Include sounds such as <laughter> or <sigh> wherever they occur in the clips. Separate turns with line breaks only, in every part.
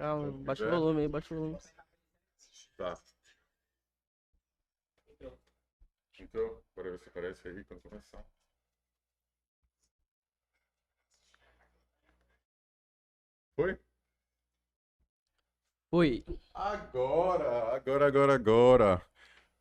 Calma, baixa o volume aí, baixa o volume.
Tá. Então, bora ver se aparece aí quando começar. Foi?
Oi.
Agora, agora, agora, agora.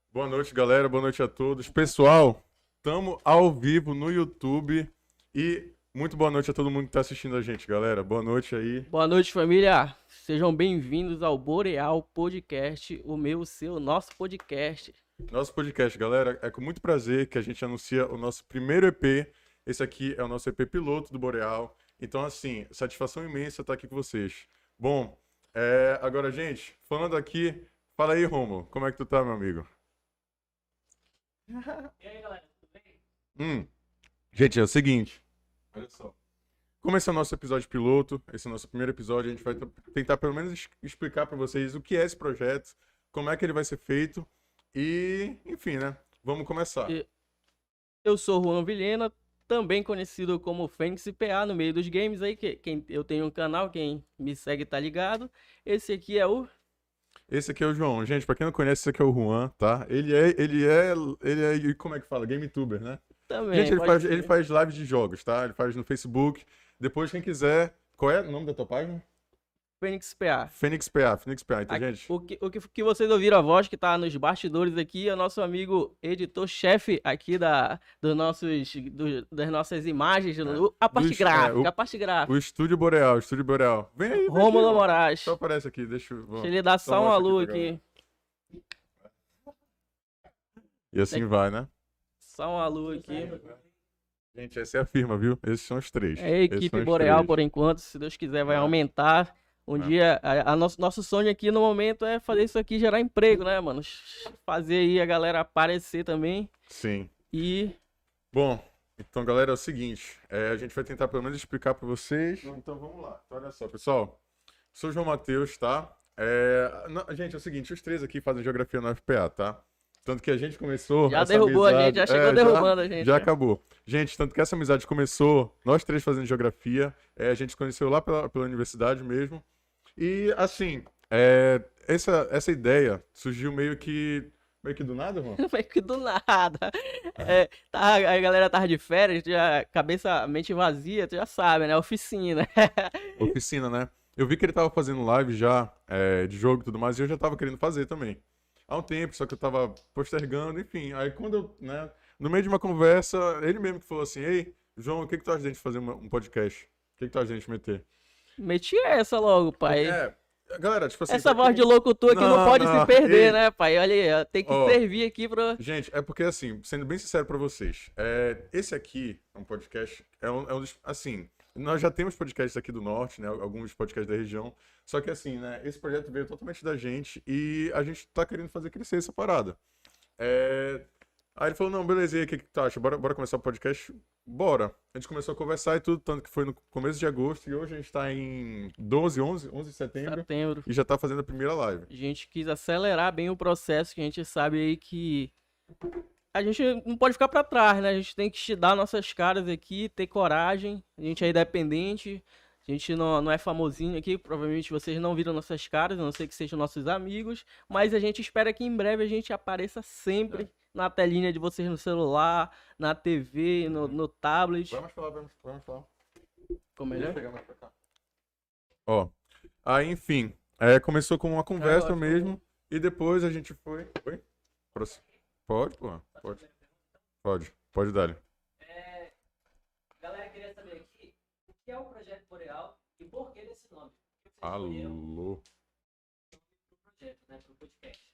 Boa noite, galera. Boa noite a todos. Pessoal, estamos ao vivo no YouTube e muito boa noite a todo mundo que está assistindo a gente, galera. Boa noite aí.
Boa noite, família. Sejam bem-vindos ao Boreal Podcast, o meu, o seu, o nosso podcast.
Nosso podcast, galera, é com muito prazer que a gente anuncia o nosso primeiro EP. Esse aqui é o nosso EP piloto do Boreal. Então, assim, satisfação imensa estar aqui com vocês. Bom, é, agora, gente, falando aqui, fala aí, Romo, como é que tu tá, meu amigo?
E aí, galera, tudo bem?
Hum, gente, é o seguinte. Olha só. Como esse é o nosso episódio piloto, esse é o nosso primeiro episódio, a gente vai tentar pelo menos explicar para vocês o que é esse projeto, como é que ele vai ser feito e, enfim, né? Vamos começar.
Eu sou Juan Vilhena, também conhecido como Fênix PA no meio dos games aí, que quem, eu tenho um canal, quem me segue tá ligado. Esse aqui é o
Esse aqui é o João. Gente, pra quem não conhece, esse aqui é o Juan, tá? Ele é, ele é, ele é, como é que fala? GameTuber, né?
Também.
Gente, ele faz,
ser.
ele faz lives de jogos, tá? Ele faz no Facebook. Depois, quem quiser, qual é o nome da tua página?
Fênix PA.
Fênix PA, Fênix PA, então,
Aqui-
gente.
O que, o que, que vocês ouviram a voz que tá nos bastidores aqui é o nosso amigo editor-chefe aqui da, dos nossos, do- das nossas imagens, o- a parte
É, dos- é,
gráfica,
o-
a parte gráfica.
O Estúdio Boreal, o Estúdio Boreal. Vem aí,
Rômulo
aqui.
Moraes.
Só aparece aqui, deixa eu...
Deixa ele dar
só
um
mostra
alô
aqui
aqui.
E assim vai, né?
Só um alô aqui.
Gente, essa é a firma, viu? Esses são os três.
É a equipe Boreal,
três.
por enquanto. Se Deus quiser, vai
É.
aumentar. Um
É.
dia, a, a nosso, nosso sonho aqui no momento é fazer isso aqui gerar emprego, né, mano? Fazer aí a galera aparecer também.
Sim.
E
Bom, então, galera, é o seguinte. é, a gente vai tentar pelo menos explicar pra vocês. Então, vamos lá. Então, olha só, pessoal. Sou o João Matheus, tá? É, não, gente, é o seguinte. Os três aqui fazem geografia na FPA, tá? Tanto que a gente começou.
já derrubou a
amizade-
gente, já chegou
é,
derrubando a gente.
Já
né?
acabou. Gente, tanto que essa amizade começou, nós três fazendo geografia, é, a gente se conheceu lá pela, pela universidade mesmo. E, assim, é, essa, essa ideia surgiu meio que, meio que do nada, irmão? <laughs>
Meio que do nada. É, tá, a galera tava de férias, já, cabeça, mente vazia, tu já sabe, né? Oficina. <laughs>
Oficina, né? Eu vi que ele tava fazendo live já, é, de jogo e tudo mais, e eu já tava querendo fazer também. Há um tempo, só que eu tava postergando, enfim. Aí quando eu, né, no meio de uma conversa, ele mesmo que falou assim, ei, João, o que que tu acha de a gente fazer uma- um podcast? O que que tu acha de a gente meter?
Meti essa logo, pai.
É, galera, tipo assim...
Essa voz de locutor aqui não,
Não,
pode
não,
se perder,
ei.
né, pai? Olha aí, tem que servir aqui pra.
Gente, é porque assim, sendo bem sincero pra vocês, é, esse aqui é um podcast, é um, é um assim, nós já temos podcasts aqui do Norte, né, alguns podcasts da região, só que assim, né, esse projeto veio totalmente da gente e a gente tá querendo fazer crescer essa parada. É, Aí ele falou, não, beleza, e aí, o que que tu acha? Bora, bora começar o podcast? Bora. A gente começou a conversar e tudo, tanto que foi no começo de agosto e hoje a gente tá em 12, 11, 11 de setembro
Setembro.
e já tá fazendo a primeira live.
A gente quis acelerar bem o processo, que a gente sabe aí que a gente não pode ficar pra trás, né? A gente tem que dar nossas caras aqui, ter coragem. A gente é independente, a gente não, não é famosinho aqui, provavelmente vocês não viram nossas caras, a não ser que sejam nossos amigos, mas a gente espera que em breve a gente apareça sempre na telinha de vocês no celular, na TV, no, no tablet.
Vamos falar, vamos, vamos falar.
Ficou melhor?
pegar mais pra cá. Ó, aí enfim, é, começou com uma conversa
Agora,
mesmo e depois a gente foi. Oi? Pode, pô? Pode. Pode, pode dar.
É, galera, queria saber aqui o que é o Projeto Boreal e por que desse nome?
Alô.
projeto, né?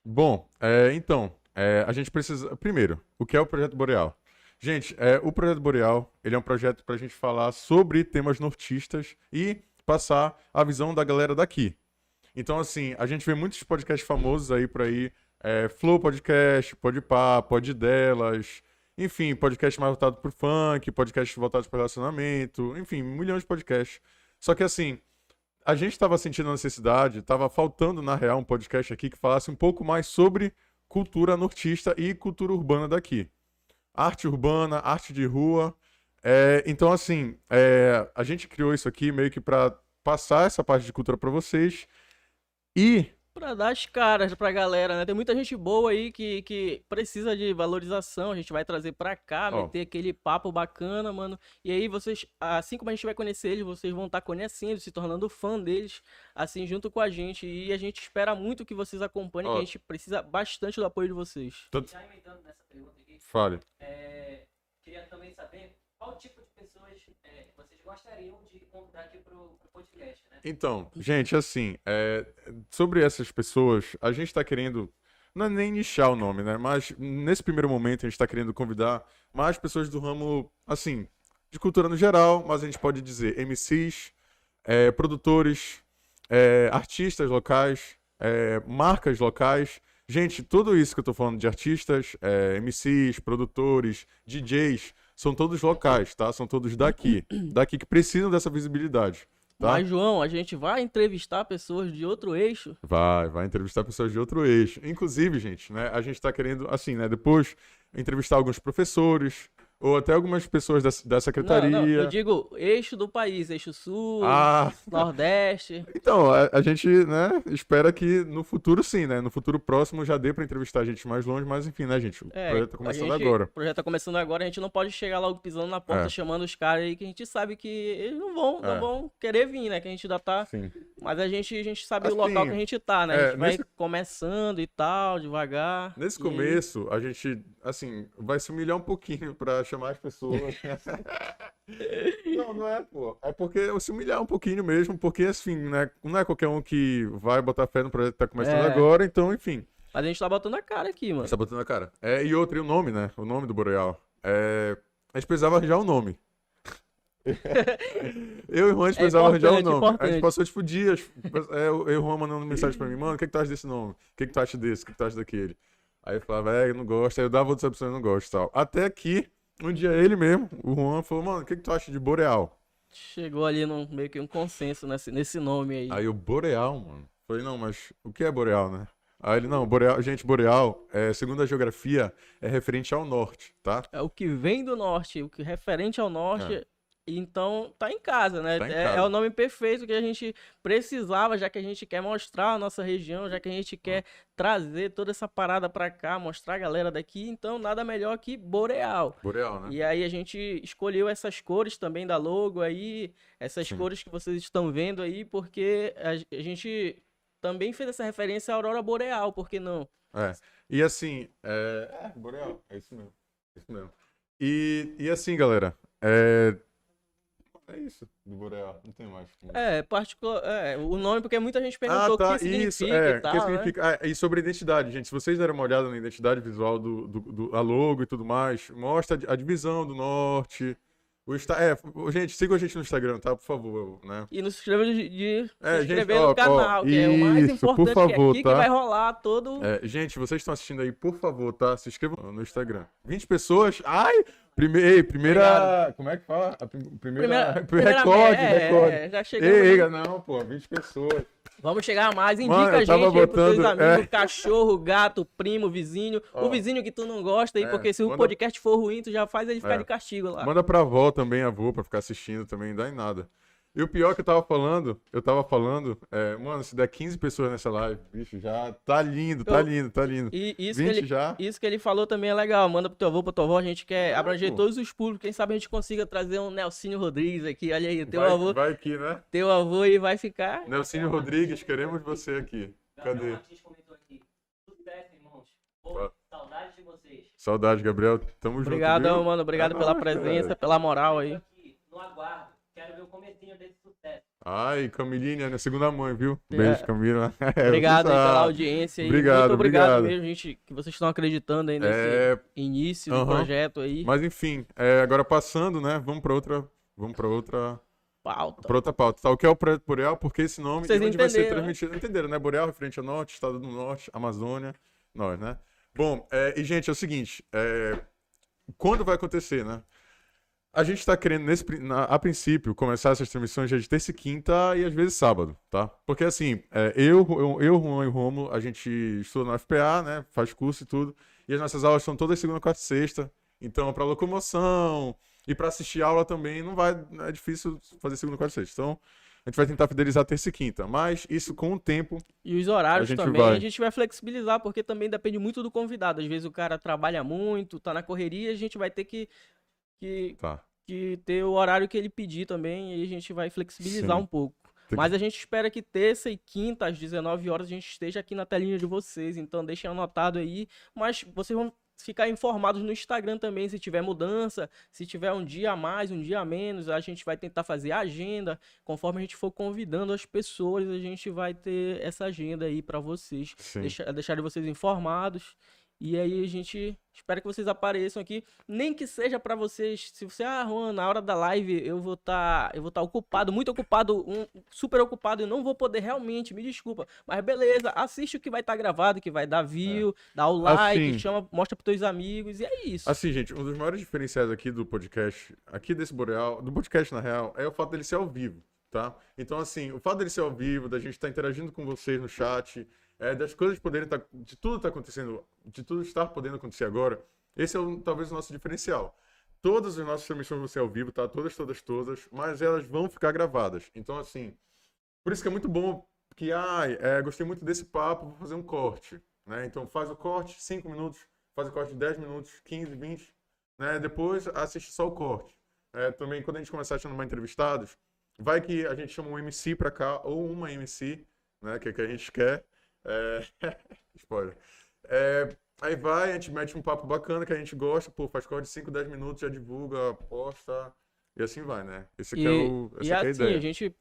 Bom, é, então, é, a gente precisa. Primeiro, o que é o Projeto Boreal? Gente, é, o Projeto Boreal ele é um projeto para a gente falar sobre temas nortistas e passar a visão da galera daqui. Então, assim, a gente vê muitos podcasts famosos aí por aí. É, Flow Podcast, Podpah, Pod Delas, enfim, podcast mais voltado pro funk, podcast voltado para relacionamento, enfim, milhões de podcasts. Só que assim, a gente estava sentindo a necessidade, estava faltando, na real, um podcast aqui que falasse um pouco mais sobre cultura nortista e cultura urbana daqui. Arte urbana, arte de rua. É, então, assim, é, a gente criou isso aqui meio que para passar essa parte de cultura para vocês. E
Pra dar as caras pra galera, né? Tem muita gente boa aí que, que precisa de valorização. A gente vai trazer pra cá,
Ó.
meter aquele papo bacana, mano. E aí vocês, assim como a gente vai conhecer eles, vocês vão estar conhecendo, se tornando fã deles, assim, junto com a gente. E a gente espera muito que vocês acompanhem, que
Ó.
a gente precisa bastante do apoio de vocês.
Tanto-
Já emendando nessa pergunta aqui,
fale.
é, queria também saber qual tipo de pessoas é, gostariam de convidar aqui pro, pro podcast, né?
Então, gente, assim, é, sobre essas pessoas, a gente tá querendo. Não é nem nichar o nome, né? Mas nesse primeiro momento a gente tá querendo convidar mais pessoas do ramo, assim, de cultura no geral, mas a gente pode dizer MCs, é, produtores, é, artistas locais, é, marcas locais. Gente, tudo isso que eu tô falando de artistas, é, MCs, produtores, DJs, são todos locais, tá? São todos daqui. Daqui que precisam dessa visibilidade. Tá?
Mas, João, a gente vai entrevistar pessoas de outro eixo.
Vai, vai entrevistar pessoas de outro eixo. Inclusive, gente, né, a gente tá querendo, assim, né, depois entrevistar alguns professores ou até algumas pessoas da, da secretaria.
Não, não, eu digo eixo do país, eixo sul,
Ah,
nordeste.
então, a, a gente, né, espera que no futuro sim, né, no futuro próximo já dê pra entrevistar gente mais longe, mas enfim, né, gente, o
É,
projeto tá
a
começando
gente-
agora.
O projeto tá começando agora, a gente não pode chegar logo pisando na porta,
É.
chamando os caras aí, que a gente sabe que eles não vão, não
É.
vão querer vir, né? Que a gente ainda tá.
Sim.
Mas a gente, a gente sabe
Assim,
o local que a gente tá, né? A
é,
gente vai
nesse-
começando e tal, devagar.
Nesse
e
começo, a gente, assim, vai se humilhar um pouquinho pra chamar as pessoas. <laughs> não, não é, pô. É porque se humilhar um pouquinho mesmo, porque, assim, né, não é qualquer um que vai botar fé no projeto que tá começando
É.
agora, então, enfim.
Mas a gente tá botando a cara aqui, mano.
Tá botando a cara. É, e outro, e o nome, né? O nome do Boreal. É, a gente precisava arranjar um nome. <laughs> eu e o Juan, a gente
É
precisava arranjar um
importante,
nome. A gente
importante.
passou, tipo, dias. É, eu eu e o Juan mandando mensagem pra mim, mano, o que, que tu acha desse nome? O que, que tu acha desse? O que, que tu acha daquele? Aí eu falava, é, eu não gosto. Aí eu dava outras opções, eu não gosto e tal. Até que, um dia ele mesmo, o Juan, falou, mano, o que, que tu acha de Boreal?
Chegou ali num, meio que um consenso nesse, nesse nome aí.
Aí o Boreal, mano. Falei, não, mas o que é Boreal, né? Aí ele, não, Boreal, gente, Boreal, é, segundo a geografia, é referente ao norte, tá?
É o que vem do norte, o que referente ao norte. Então tá em casa, né?
É. Tá em
é,
casa.
é o nome perfeito que a gente precisava, já que a gente quer mostrar a nossa região, já que a gente quer trazer toda essa parada pra cá, mostrar a galera daqui. Então nada melhor que Boreal.
Boreal, né?
E aí a gente escolheu essas cores também da logo aí, essas
Sim.
cores que vocês estão vendo aí, porque a, a gente também fez essa referência à Aurora Boreal, por que não?
É. E assim, é... é, Boreal, é isso mesmo. É isso mesmo. E, e assim, galera, é... É isso do Boreal, não tem mais. como-
É, particular, é, o nome, porque muita gente perguntou
Ah, tá,
o que significa
isso, é,
e tal,
que
né?
significa, ah, e sobre a identidade, gente, se vocês deram uma olhada na identidade visual do, do, do- a logo e tudo mais, mostra a divisão do norte, o Insta, é, gente, sigam a gente no Instagram, tá, por favor, né,
E nos inscreva de, de
É,
se
gente,
inscrever
ó,
no canal,
ó,
que é o mais
isso, por
importante que é
favor,
aqui
tá?
que vai rolar todo...
É, gente, vocês estão assistindo aí, por favor, tá, se inscrevam no Instagram, 20 pessoas, ai, prime, ei, primeira, como é que fala, a prim- primeira,
Primeira, <laughs>
recorde,
é,
recorde,
é, já chegamos.
ei,
aí.
não, pô, 20 pessoas,
Vamos chegar mais, indica
Mano, eu
a gente
tava
aí pros seus
botando-
amigos,
é.
cachorro, gato, primo, vizinho.
Ó.
o vizinho que tu não gosta aí,
É,
porque se o
manda-
podcast for ruim, tu já faz ele ficar
É.
de castigo lá.
Manda pra avó também, avô, pra ficar assistindo também, não dá em nada. E o pior que eu tava falando, eu tava falando, é, mano, se der 15 pessoas nessa live, bicho, já tá lindo, tá
Eu-
lindo, tá lindo.
E isso que
20
ele,
já?
Isso que ele falou também é legal. Manda pro teu avô, pro tua avó. A gente quer
Ah,
abranger
pô.
todos os públicos. Quem sabe a gente consiga trazer um Nelsinho Rodrigues aqui. Olha aí, teu
vai,
avô,
vai aqui, né?
teu avô aí vai ficar.
Nelsinho Rodrigues, queremos você aqui.
Gabriel
Cadê?
Martins comentou aqui. Sucesso, irmãos. Pô,
Ó.
saudades de vocês.
Saudade, Gabriel. Tamo junto.
Obrigadão,
viu?
mano. Obrigado
É
pela
nóis,
presença,
cara.
pela moral aí.
Aqui, no aguardo. O comecinho desse sucesso.
Ai, Camilinha, minha segunda mãe, viu?
É.
Beijo, Camila. <laughs> É,
Obrigado aí pela audiência aí.
Obrigado,
Muito obrigado
obrigado.
mesmo, gente, que vocês estão acreditando aí nesse
É,
início do projeto aí.
mas enfim, é, agora passando, né? Vamos pra outra. Vamos pra outra.
Pauta.
Pra outra pauta. Tá, o que é o Projeto Boreal? Porque esse nome
Vocês
e onde vai ser
entenderam, né?
transmitido. Entenderam, né? Boreal, referente ao norte, estado do norte, Amazônia, nós, né? Bom, é, e gente, é o seguinte: é, quando vai acontecer, né? A gente tá querendo, nesse, na- a princípio, começar essas transmissões já de terça e quinta e às vezes sábado, tá? Porque assim, é, eu, eu, eu, Juan e o Romulo, a gente estuda na FPA, né? Faz curso e tudo. E as nossas aulas são todas segunda, quarta e sexta. Então, para locomoção e para assistir aula também, não vai. É difícil fazer segunda, quarta e sexta. Então, a gente vai tentar fidelizar terça e quinta. Mas isso com o tempo.
E os horários
A
também,
vai.
a gente vai flexibilizar, porque também depende muito do convidado. Às vezes o cara trabalha muito, tá na correria, a gente vai ter que, que,
Tá.
que ter o horário que ele pedir também, e a gente vai flexibilizar
Sim.
um pouco.
Tem
Mas a gente espera que terça e quinta, às 19 horas, a gente esteja aqui na telinha de vocês. Então deixem anotado aí. Mas vocês vão ficar informados no Instagram também, se tiver mudança, se tiver um dia a mais, um dia a menos, a gente vai tentar fazer a agenda. Conforme a gente for convidando as pessoas, a gente vai ter essa agenda aí pra vocês. Deixar, deixar vocês informados. E aí a gente espera que vocês apareçam aqui, nem que seja pra vocês, se você, ah, Juan, na hora da live eu vou estar, eu vou estar ocupado, muito ocupado, um, super ocupado e não vou poder realmente, me desculpa, mas beleza, assiste o que vai estar gravado, que vai dar view, dá o like,
Assim-
chama, mostra pros teus amigos e é isso.
Assim, gente, um dos maiores diferenciais aqui do podcast, aqui desse Boreal, do podcast na real, é o fato dele ser ao vivo, tá? Então, assim, o fato dele ser ao vivo, da gente estar interagindo com vocês no chat, é, das coisas poderem estar, de tudo estar acontecendo, de tudo estar podendo acontecer agora, esse é o- talvez o nosso diferencial. Todas as nossas transmissões vão ser ao vivo, tá? Todas, todas, todas, mas elas vão ficar gravadas. Então, assim, por isso que é muito bom que, ai, é, gostei muito desse papo, vou fazer um corte, né? Então faz o corte, 5 minutos, faz o corte de 10 minutos, 15, 20, né? Depois assiste só o corte. É, também quando a gente começar a chamar entrevistados, vai que a gente chama um MC pra cá, ou uma MC, né? Que é que a gente quer. É... <laughs> Spoiler. É, Aí vai, a gente mete um papo bacana que a gente gosta, pô, faz corte de 5, 10 minutos, já divulga, posta, e assim vai, né? Esse aqui
E,
é o, essa
e
é a
assim,
ideia.
a gente,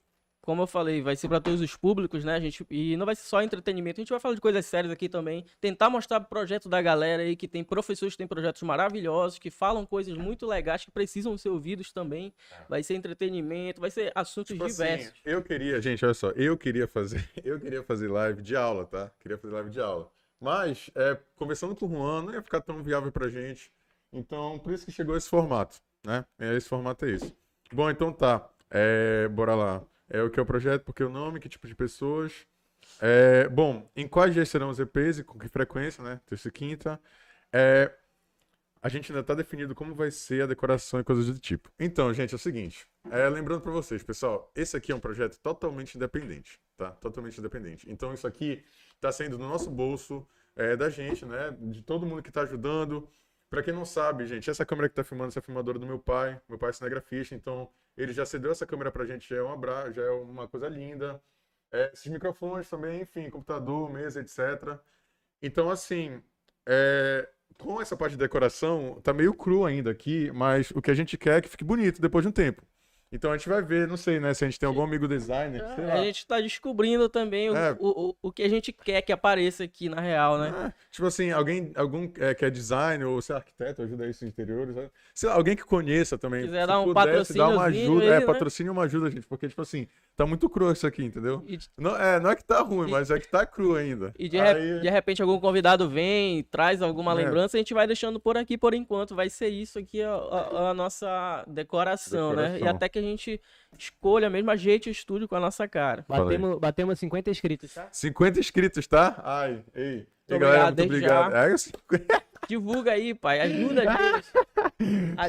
como eu falei, vai ser para todos os públicos, né? A gente, e não vai ser só entretenimento, a gente vai falar de coisas sérias aqui também. Tentar mostrar o projeto da galera aí, que tem professores que têm projetos maravilhosos, que falam coisas muito legais, que precisam ser ouvidos também. Vai ser entretenimento, vai ser assuntos
Tipo assim,
diversos.
eu queria, gente, olha só, eu queria fazer, <laughs> eu queria fazer live de aula, tá? Queria fazer live de aula. Mas, é, conversando com o Juan, não ia ficar tão viável pra gente. Então, por isso que chegou esse formato, né? É, esse formato é esse. Bom, então tá. É, bora lá. É o que é o projeto, por que o nome, que tipo de pessoas. É, bom, em quais dias serão os EPs e com que frequência, né? Terça e quinta. É, a gente ainda tá definido como vai ser a decoração e coisas do tipo. Então, gente, é o seguinte. É, lembrando pra vocês, pessoal, esse aqui é um projeto totalmente independente, tá? Totalmente independente. Então, isso aqui tá saindo do nosso bolso, é, da gente, né? De todo mundo que tá ajudando. Pra quem não sabe, gente, essa câmera que tá filmando, essa é filmadora do meu pai. Meu pai é cinegrafista, então ele já cedeu essa câmera pra gente, já é uma, bra... já é uma coisa linda. É, esses microfones também, enfim, computador, mesa, etc. Então, assim, é, com essa parte de decoração, tá meio cru ainda aqui, mas o que a gente quer é que fique bonito depois de um tempo. Então a gente vai ver, não sei, né, se a gente tem algum amigo designer, sei lá.
A gente tá descobrindo também o,
É.
o, o, o que a gente quer que apareça aqui na real, né?
É, tipo assim, alguém algum, é, que é designer ou ser arquiteto, ajuda isso em interiores. né? Sei lá, alguém que conheça também.
Quiser
se
dar um
pudesse dar uma ajuda.
aí,
é,
né?
patrocínio uma ajuda, gente, porque, tipo assim, tá muito cru isso aqui, entendeu?
E,
Não é, não é que tá ruim,
E-
mas é que tá cru ainda.
e de,
Aí-
de repente algum convidado vem, traz alguma
É.
lembrança, a gente vai deixando por aqui por enquanto. Vai ser isso aqui a, a- a nossa decoração, né? E
Decoração.
até que a gente escolha mesmo, ajeite o estúdio com a nossa cara.
Batemos, batemos 50 inscritos, tá?
50 inscritos, tá? Ai, ei. Ei,
Muito
galera,
obrigado,
muito obrigado. É, assim,
Divulga aí, pai. Ajuda a gente. Ajuda
50
a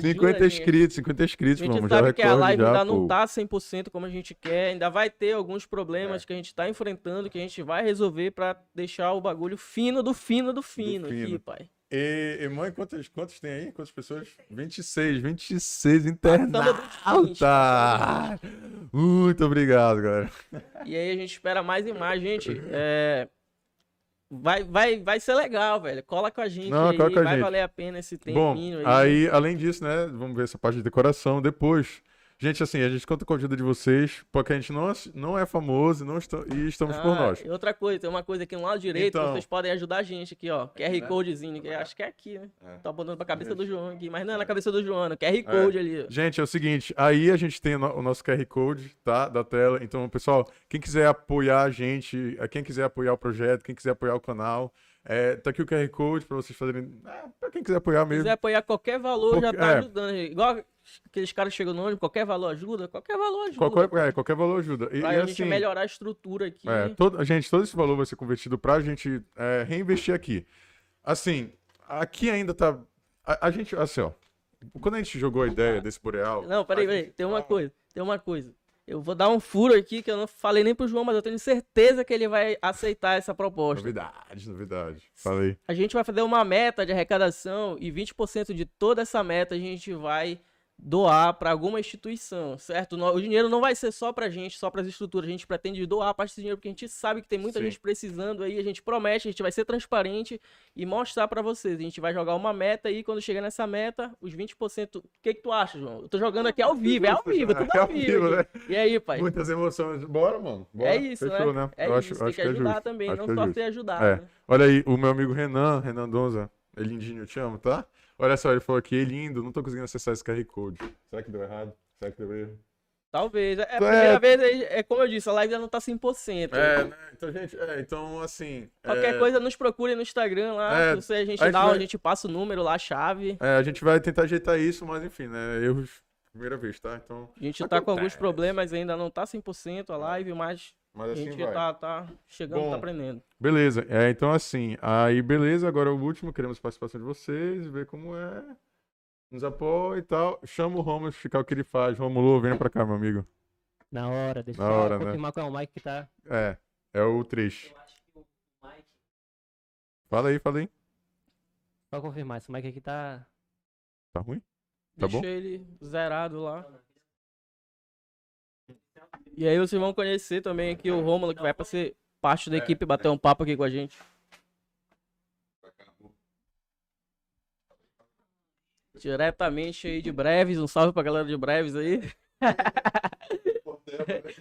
gente.
inscritos, 50 inscritos,
A gente
já
sabe que a live
já,
ainda
pô.
não tá 100% como a gente quer, ainda vai ter alguns problemas
É.
que a gente tá enfrentando, que a gente vai resolver pra deixar o bagulho fino do fino do fino, aqui,
fino.
pai.
E, e mãe, quantas, quantas tem aí? Quantas pessoas? 26, 26
Passamos
internautas! Muito obrigado, galera.
E aí a gente espera mais e mais, gente. É... Vai, vai, vai ser legal, velho. Cola com a gente
Não,
aí,
cola com a
vai
gente.
valer a pena esse
Bom,
tempinho aí.
aí, além disso, né, vamos ver essa parte de decoração depois. Gente, assim, a gente conta com a ajuda de vocês, porque a gente não, não é famoso não está, e estamos por
Ah,
nós.
E outra coisa, tem uma coisa aqui no lado direito,
Então.
vocês podem ajudar a gente aqui, ó. QR? Codezinho, que acho que é aqui, né?
É.
Tá botando pra cabeça
Gente.
do João aqui, mas não é na cabeça do João, é QR Code ali. ó.
Gente, é o seguinte, aí a gente tem o no- nosso QR Code, tá? Da tela. Então, pessoal, quem quiser apoiar a gente, eh, quem quiser apoiar o projeto, quem quiser apoiar o canal, é, tá aqui o QR Code pra vocês fazerem. Ah, pra quem quiser apoiar
Se
mesmo.
quiser apoiar qualquer valor, já
Qualquer-
tá
é.
ajudando. Igual aqueles caras chegam no ônibus, qualquer valor ajuda, qualquer valor ajuda.
Qualquer, é, qualquer valor ajuda. E,
pra
e
a gente
assim,
melhorar a estrutura aqui.
é, todo, gente, todo esse valor vai ser convertido pra gente é, reinvestir aqui. Assim, aqui ainda tá. A, a gente, assim, ó. Quando a gente jogou a ideia desse Boreal.
Não, peraí, peraí.
gente-
Tem uma coisa, tem uma coisa. Eu vou dar um furo aqui que eu não falei nem pro João, mas eu tenho certeza que ele vai aceitar essa proposta.
Novidade, novidade. Falei.
A gente vai fazer uma meta de arrecadação e 20% de toda essa meta a gente vai doar para alguma instituição, certo? O dinheiro não vai ser só pra gente, só para as estruturas. A gente pretende doar parte desse dinheiro porque a gente sabe que tem muita
Sim.
gente precisando aí. A gente promete, a gente vai ser transparente e mostrar para vocês. A gente vai jogar uma meta e quando chegar nessa meta, os 20%. O que que tu acha, João? Eu tô jogando aqui ao <laughs> vivo, é ao vivo, tudo
É
ao vivo.
vivo,
aqui. E aí, pai?
Muitas emoções. Bora, mano. Bora.
É isso,
Fechou,
né?
né?
É
Eu
isso,
acho,
tem
acho
que
é
ajudar
justo.
também,
Acho
não
que é
só
justo.
ser ajudado.
É.
né?
Olha aí, o meu amigo Renan, Renan Donza. É lindinho, eu te amo, tá? Olha só, ele falou aqui, "Ei, lindo, não tô conseguindo acessar esse QR Code. Será que deu errado? Será que deu erro?
Talvez. É a
É.
primeira vez, aí, é como eu disse, a live ainda não tá 100%.
É, né? Então, gente, é, então, assim.
Qualquer
é,
coisa, nos procure no Instagram lá.
É,
se você, a gente
a gente
dá,
vai-
a gente passa o número lá, a chave.
é, a gente vai tentar ajeitar isso, mas enfim, né? Erros, primeira vez, tá? Então,
A gente tá com alguns
Acontece.
problemas, ainda não tá 100% a live, mas
mas
a
assim
gente
vai.
tá, tá chegando,
Bom.
tá aprendendo.
Beleza, é, então assim, aí beleza, agora o último, queremos a participação de vocês, ver como é, nos apoia e tal. Chama o Romulo explicar o que ele faz. Romulo, venha pra cá, meu amigo.
Na hora, deixa
Na
eu
hora, né?
confirmar qual é o Mike que tá.
É, é o 3.
Eu acho que o Mike.
Fala aí, fala aí.
Só confirmar, esse Mike aqui tá.
Tá ruim? Tá
Deixa
bom?
ele zerado lá. E aí vocês vão conhecer também aqui o Rômulo, que vai pra ser parte da
É,
equipe, bater um papo aqui com a gente. Diretamente aí de Breves, um salve pra galera de Breves aí.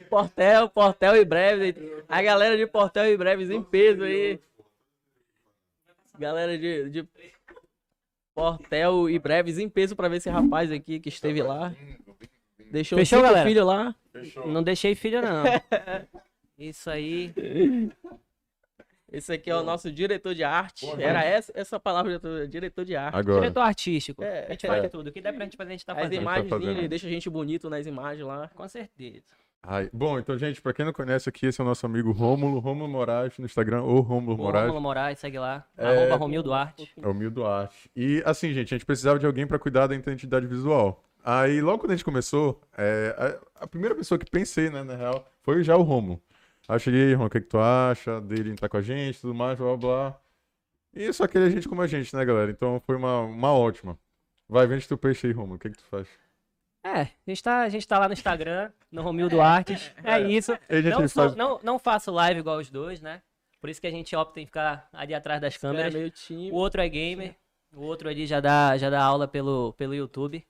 Portel, <laughs> Portel e Breves. A galera de Portel e Breves em peso aí. Galera de, de Portel e Breves em peso pra ver esse rapaz aqui que esteve lá. Deixou
Fechou,
cinco
galera?
filho lá.
Fechou.
Não deixei filho, não. <laughs> Isso aí.
Esse aqui é o nosso diretor de arte.
Boa
Era essa, essa palavra, diretor, diretor de arte.
Agora.
Diretor artístico.
É.
A gente faz
É.
tudo. O que der pra gente fazer, a gente tá
As
fazendo.
imagens
fazendo.
dele, deixa a gente bonito nas imagens lá.
Com certeza.
Ai, bom, então, gente, pra quem não conhece aqui, esse é o nosso amigo Rômulo, Rômulo Moraes no Instagram, ou Rômulo Moraes.
Rômulo Moraes, segue lá.
É.
Arroba Romildo Arte.
É o Mil Duarte. E assim, gente, a gente precisava de alguém pra cuidar da identidade visual. Aí, logo quando a gente começou, é, a, a primeira pessoa que pensei, né, na real, foi já o Romulo. Aí eu cheguei, Romulo, o que, que tu acha dele entrar com a gente, tudo mais, blá blá blá. E só queria gente como a gente, né, galera? Então foi uma, uma ótima. Vai, vende teu peixe aí, Romulo, o que, que tu faz?
É, a gente, tá, a gente tá lá no Instagram, no Romildo Artes. É isso.
E a gente
Não,
faz...
não, não faço live igual os dois, né? Por isso que a gente opta em ficar ali atrás das
É
câmeras. O outro é gamer. O outro ali já dá, já dá aula pelo, pelo YouTube.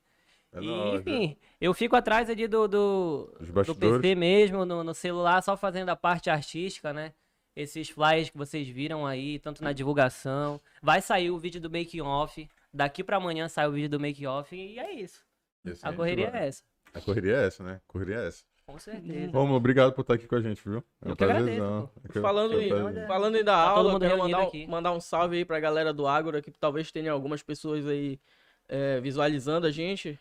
É
e,
né?
enfim, eu fico atrás ali do, do, do. PC mesmo, no, no celular, só fazendo a parte artística, né? Esses flyers que vocês viram aí, tanto na divulgação. Vai sair o vídeo do making off. Daqui pra amanhã sai o vídeo do making off e é isso.
Esse
A correria é essa.
A correria é essa, né? A correria é essa.
Com certeza.
Romulo, obrigado por estar aqui com a gente, viu? É um
Eu que agradeço.
É
Falando em, falando em da
Tá
aula, quero mandar, um- mandar um salve aí pra galera do Ágora, que talvez tenha algumas pessoas aí é, visualizando a gente.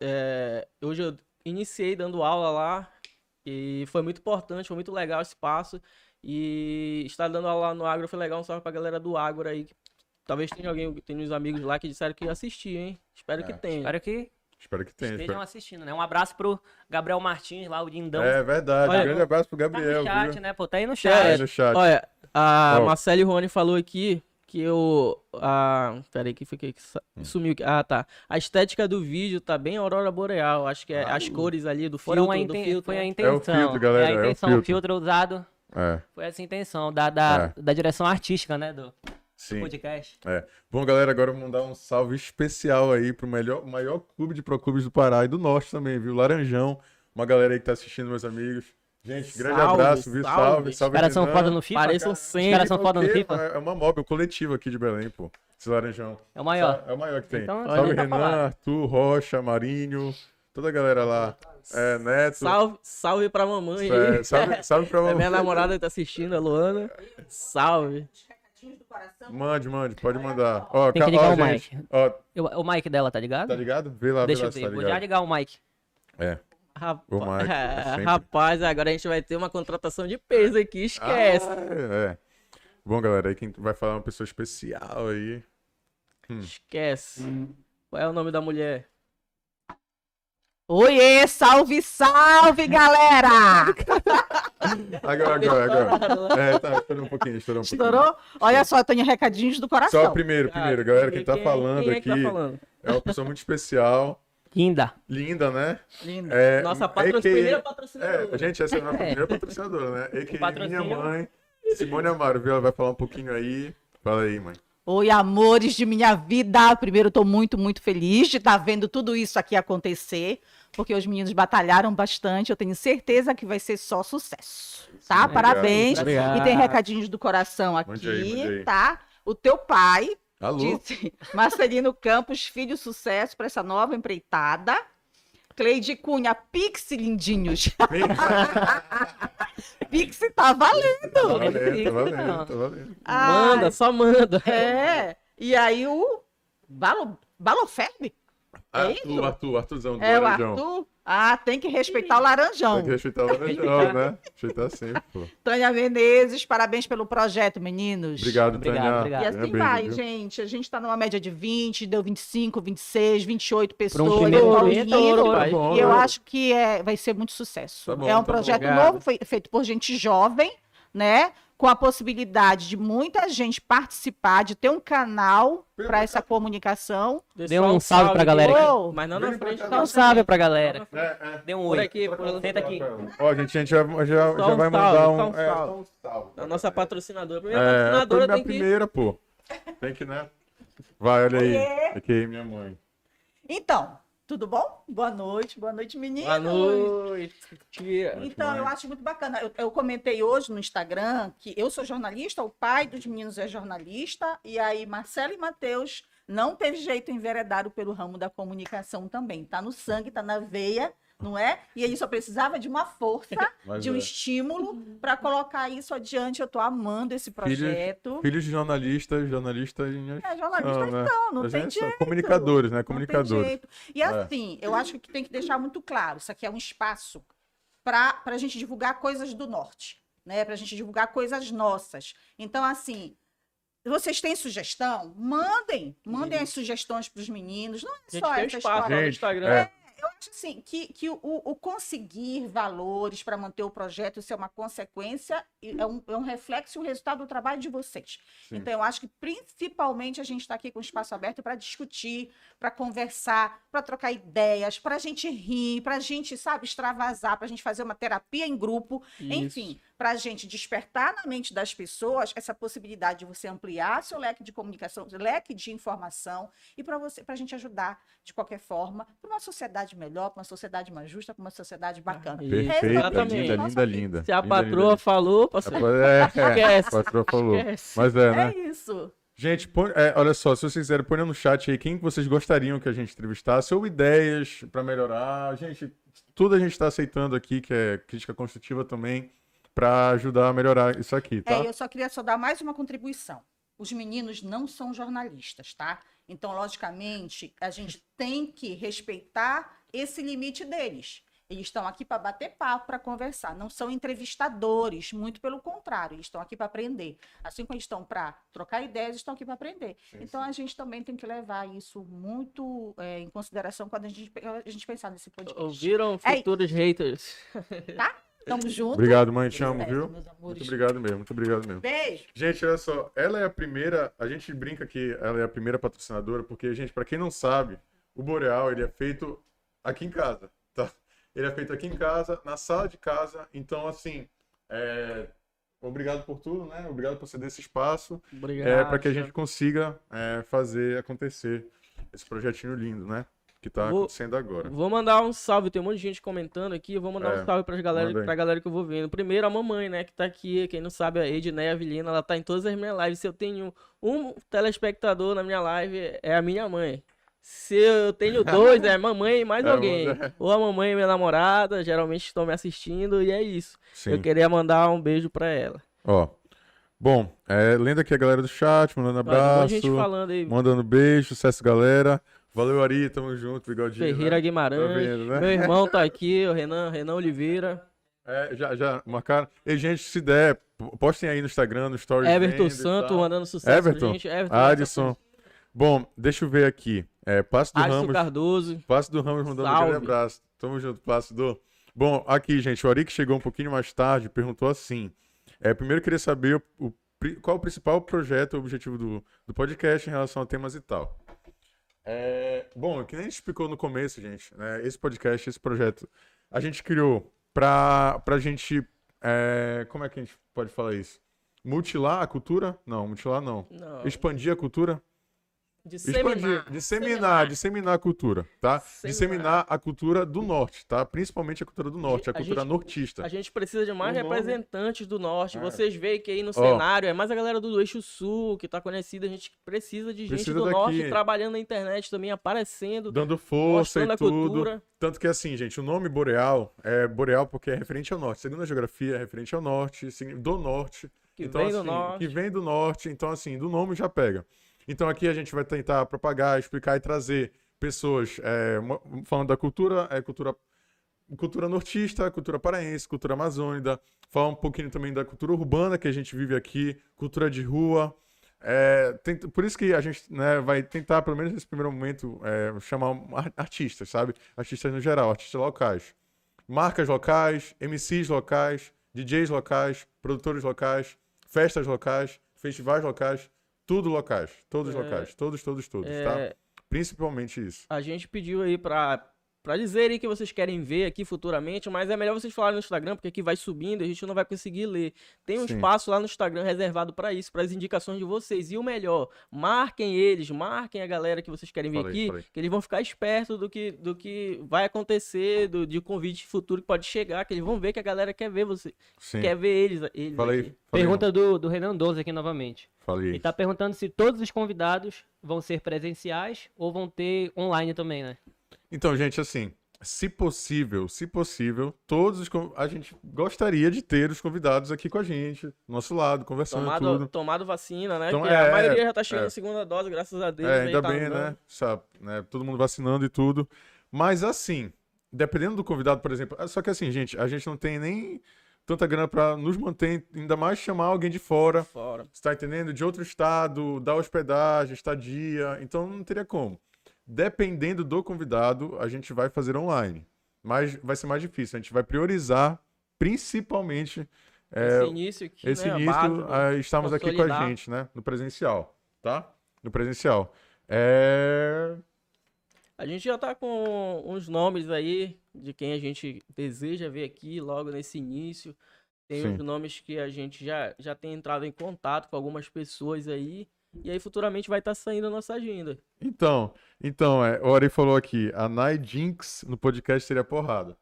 É, hoje eu iniciei dando aula lá e foi muito importante, foi muito legal esse passo. E estar dando aula lá no Ágora foi legal. Um salve pra galera do Ágora aí. que Talvez tenha alguém, tenha uns amigos lá que disseram que ia assistir, hein? Espero que
É.
tenha.
Espero que
Espero que tenha.
estejam
espero-
assistindo, né? Um abraço pro Gabriel Martins lá, o lindão.
É verdade.
Olha,
um grande abraço pro
tá
Gabriel,
no chat,
viu?
né? Pô, tá aí no
Tá
chat.
aí no chat.
Olha, a
Ó.
Marcele Rony falou aqui que eu. A, peraí, que fiquei.
Hum.
Sumiu aqui. Ah, tá. A estética do vídeo tá bem Aurora Boreal. Acho que é as cores ali do filtro. do
inten-
filtro,
Foi a intenção.
filtro, galera,
É
é
a
o
intenção, o
filtro.
filtro usado.
É,
Foi essa a intenção da, da, da direção artística, né? Do
sim.
podcast.
Bom, galera, agora eu vou mandar um salve especial aí pro melhor, maior clube de proclubes do Pará e do Norte também, viu? Laranjão. Uma galera aí que tá assistindo, meus amigos. Gente, grande
Salve,
abraço, viu?
salve.
Salve,
Os
salve.
caras são foda no FIFA.
Pareçam
Os
sempre.
caras são foda no
O?
FIFA.
É uma mob, um coletivo aqui de Belém, pô. Esse Laranjão.
É o maior.
É o maior que tem.
Então,
salve,
então tá
Renan,
falado.
Arthur, Rocha, Marinho, toda a galera lá. É, Neto.
Salve, salve pra mamãe
É, salve, <laughs> salve pra
É minha
mamãe.
namorada que tá assistindo, a Luana. Salve.
Mande, mande, pode mandar. Ó,
Tem que ligar
ó,
o
gente, ó,
Eu- o mic dela tá ligado?
tá ligado? Vê lá,
Deixa
vê lá
eu ver.
tá
Vou já ligar o mic.
É.
Rapaz,
O Mike, é <laughs> sempre.
rapaz, agora a gente vai ter uma contratação de peso aqui, esquece.
Ah, é, é. Bom, galera, aí quem vai falar é uma pessoa especial aí.
Esquece. Qual é o nome da mulher?
Oiê, salve, salve, galera! <laughs>
Agora, agora, agora. É, tá, estourou um pouquinho, estourou um pouquinho.
Estourou? Olha só, eu tenho recadinhos do coração.
Só o primeiro, primeiro, galera, quem tá falando
quem é que
aqui
tá falando?
é uma pessoa muito especial,
Linda.
linda, né?
Lindo.
É,
Nossa patro... primeira patrocinadora.
É, gente, essa é a nossa primeira patrocinadora, né? AKA minha mãe, Simone Amaro, viu? Ela vai falar um pouquinho aí. Fala aí, mãe.
Oi, amores de minha vida. Primeiro, estou muito, muito feliz de estar vendo tudo isso aqui acontecer, porque os meninos batalharam bastante. Eu tenho certeza que vai ser só sucesso. Tá?
Obrigado.
Parabéns.
Obrigado.
E tem recadinhos do coração aqui,
Mande aí, mande aí.
tá? O teu pai
Alô?
disse <laughs> Marcelino Campos, filho sucesso para essa nova empreitada. Cleide Cunha, Pix lindinhos. Pix <laughs> tá valendo.
Tá valendo, tá valendo, tá valendo.
Manda, só manda.
É. E aí o Balo, Baloferbe? É?
Arthur, Arthur, Arthurzão do
É o
Laranjão.
Arthur. Ah, tem que respeitar o Laranjão.
Tem que respeitar o Laranjão, <laughs> né? Respeitar sempre, pô.
Tânia Menezes, parabéns pelo projeto, meninos.
Obrigado,
Obrigado,
Tânia.
obrigado.
E assim vai,
viu?
gente. A gente tá numa média de 20, deu 25, 26, 28
Pra
pessoas.
um primeiro
Tá
momento,
lindo.
ouro,
Tá bom,
E eu
né?
acho que é, vai ser muito sucesso.
Tá bom,
é um
tá bom.
projeto
Obrigado.
novo, fei- feito por gente jovem, né? Com a possibilidade de muita gente participar, de ter um canal para essa comunicação.
Dê um salve pra galera aqui.
Mas não na frente.
Dá um salve pra galera.
É, é.
Dê um oi.
aqui, por
Senta aqui.
Ó, gente, a gente já, já, já
um
vai mandar um.
um
é,
salve.
um salve.
A nossa patrocinadora. A primeira
É,
patrocinadora
foi
tem que...
primeira, pô. Tem que, né? Vai, olha aí. Aqui, minha mãe.
Então, tudo bom? Boa noite, boa noite, meninos.
Boa noite, tia.
Então, eu acho muito bacana. Eu, eu comentei hoje no Instagram que eu sou jornalista, o pai dos meninos é jornalista, e aí Marcelo e Matheus não teve jeito enveredado pelo ramo da comunicação também. Tá no sangue, tá na veia, não é? E ele só precisava de uma força, <laughs> de um
é.
estímulo para colocar isso adiante. Eu tô amando esse projeto.
Filhos de jornalistas, jornalistas.
É, jornalistas
Não, né?
não, não
A
tem
são
jeito.
comunicadores, né?
Não tem
Comunicadores.
jeito. E assim, eu acho que tem que deixar muito claro: isso aqui é um espaço para a gente divulgar coisas do norte, né? Para a gente divulgar coisas nossas. Então, assim. Vocês têm sugestão? Mandem, mandem as sugestões para os meninos. Não é
A gente
só
tem
essa
espaço
história.
no
Gente,
Instagram.
é.
Acho assim que, que o, o conseguir valores para manter o projeto isso é uma consequência, é um, é um reflexo e um resultado do trabalho de vocês.
Sim.
Então, eu acho que principalmente a gente está aqui com o espaço aberto para discutir, para conversar, para trocar ideias, para a gente rir, para a gente, sabe, extravasar, para a gente fazer uma terapia em grupo, enfim, para a gente despertar na mente das pessoas essa possibilidade de você ampliar seu leque de comunicação, leque de informação e para você, para a gente ajudar de qualquer forma para uma sociedade melhor, para uma sociedade mais justa, para uma sociedade bacana.
Isso.
Perfeita,
Exatamente.
linda, linda, linda.
Se a
Linda,
patroa
linda,
falou, parceiro, <laughs>
É, é, a patroa falou.
esquece.
Mas é, né?
É isso.
Gente, põe- é, olha só, se vocês quiserem, ponham no chat aí quem que vocês gostariam que a gente entrevistasse, ou ideias pra melhorar. Gente, tudo a gente tá aceitando aqui, que é crítica construtiva também, pra ajudar a melhorar isso aqui, tá?
É, eu só queria só dar mais uma contribuição. Os meninos não são jornalistas, tá? Então, logicamente, a gente tem que respeitar esse limite deles. Eles estão aqui para bater papo, para conversar. Não são entrevistadores, muito pelo contrário. Eles estão aqui para aprender. Assim como eles estão para trocar ideias, estão aqui para aprender.
Sim,
então,
sim.
a gente também tem que levar isso muito é, em consideração quando a gente, a gente pensar nesse podcast.
Ouviram
É
futuros haters? <laughs>
Tamo junto.
Obrigado, mãe, te amo, viu?
meus amores.
Muito obrigado mesmo, muito obrigado mesmo.
Beijo.
Gente, olha só, ela é a primeira, a gente brinca que ela é a primeira patrocinadora, porque, gente, pra quem não sabe, o Boreal, ele é feito aqui em casa, tá? Ele é feito aqui em casa, na sala de casa, então, assim, é, obrigado por tudo, né? Obrigado por ceder esse espaço,
Obrigado.
é, para que a gente consiga é, fazer acontecer esse projetinho lindo, né? Que tá
Vou-
acontecendo agora.
Vou mandar um salve, tem um monte de gente comentando aqui. Vou mandar
É,
um salve pras galera, pra galera que eu vou vendo. Primeiro, a mamãe, né, que tá aqui. Quem não sabe, a Edneia Avilina, ela tá em todas as minhas lives. Se eu tenho um telespectador na minha live, é a minha mãe. Se eu tenho <laughs> dois, é mamãe e mais
É,
alguém. Ou a mamãe e minha namorada, geralmente estão me assistindo, e é isso.
Sim.
Eu queria mandar um beijo pra ela.
Ó, bom, é, lendo aqui a galera do chat, mandando
Olha, um
abraço.
de gente falando aí.
Mandando beijo, sucesso, galera. Valeu, Ari, tamo junto, bigodinho.
Ferreira
né?
Guimarães.
Tá vendo, né?
Meu irmão tá aqui, <laughs> o Renan, Renan Oliveira.
É, já, já marcaram. E, gente, se der, postem aí no Instagram, no Stories.
Everton Santo mandando sucesso
Everton,
gente. Everton,
Adson. Bom, deixa eu ver aqui. É, Passo do
Alisson
Ramos.
Cardoso.
Passo do Ramos mandando um
Salve.
grande abraço. Tamo junto, Plácido. Bom, aqui, gente, o Ari que chegou um pouquinho mais tarde perguntou assim. É, primeiro eu queria saber o, o qual o principal projeto, o objetivo do, do podcast em relação a temas e tal. É, bom, que nem a gente explicou no começo, gente, né, esse podcast, esse projeto, a gente criou pra, pra gente. é, como é que a gente pode falar isso? Mutilar a cultura? Não, mutilar não.
Não,
Expandir a cultura?
Disseminar.
Expandir, disseminar, disseminar a cultura, tá?
Disseminar.
Disseminar a cultura do norte, tá? Principalmente a cultura do norte, a
A
cultura
gente-
nortista.
A gente precisa de mais
O nome-
representantes do norte.
É.
Vocês veem que aí no cenário é mais a galera do eixo sul que tá conhecida. A gente precisa de gente
Precisa
do
daqui.
norte trabalhando na internet também, aparecendo,
Dando força e tudo.
cultura.
Tanto que assim, gente, o nome boreal é boreal porque é referente ao norte. Segundo a geografia, é referente ao norte, do norte.
Que
então,
vem do
assim,
norte.
Que vem do norte. Então, assim, do nome já pega. Então, aqui a gente vai tentar propagar, explicar e trazer pessoas é, mo- falando da cultura, é, cultura, cultura nortista, cultura paraense, cultura amazônica, falar um pouquinho também da cultura urbana que a gente vive aqui, cultura de rua. É, tem- por isso que a gente né, vai tentar, pelo menos nesse primeiro momento, é, chamar ar- artistas, sabe? Artistas no geral, artistas locais. Marcas locais, MCs locais, DJs locais, produtores locais, festas locais, festivais locais, tudo locais. Todos
É,
locais. Todos, todos, todos,
É,
tá? Principalmente isso.
A gente pediu aí pra, pra dizerem que vocês querem ver aqui futuramente, mas é melhor vocês falarem no Instagram, porque aqui vai subindo e a gente não vai conseguir ler. Tem um
Sim.
espaço lá no Instagram reservado pra isso, para as indicações de vocês. E o melhor, marquem eles, marquem a galera que vocês querem ver
Falei,
aqui,
falei.
que eles vão ficar espertos do que, do que vai acontecer, do, de convite futuro que pode chegar, que eles vão ver que a galera quer ver você,
Sim.
quer ver eles, eles
Falei,
aqui.
falei,
Pergunta do, do Renan 12 aqui novamente.
Falei.
Ele tá perguntando se todos os convidados vão ser presenciais ou vão ter online também, né?
Então, gente, assim, se possível, se possível, todos os a gente gostaria de ter os convidados aqui com a gente, do nosso lado, conversando
Tomado,
tudo.
tomado vacina, né?
Então, é,
a maioria já tá chegando
é.
segunda dose, graças a Deus.
É,
aí
ainda
tá
bem,
andando.
né? Sabe, né? Todo mundo vacinando e tudo. Mas assim, dependendo do convidado, por exemplo. ah, Só que assim, gente, a gente não tem nem tanta grana pra nos manter, ainda mais chamar alguém de fora.
Fora.
Você tá entendendo? De outro estado, dar hospedagem, estadia. Então não teria como. Dependendo do convidado, a gente vai fazer online. Mas vai ser mais difícil. A gente vai priorizar, principalmente, é,
esse início aqui,
esse
né? a
início,
base
ah, estamos aqui com a gente, né? No presencial, tá? No presencial. É...
A gente já tá com uns nomes aí de quem a gente deseja ver aqui logo nesse início. Tem
Sim.
uns nomes que a gente já, já tem entrado em contato com algumas pessoas aí. E aí futuramente vai estar saindo a nossa agenda.
Então, então, é, o Ari falou aqui, a Nai Jinx no podcast seria porrada.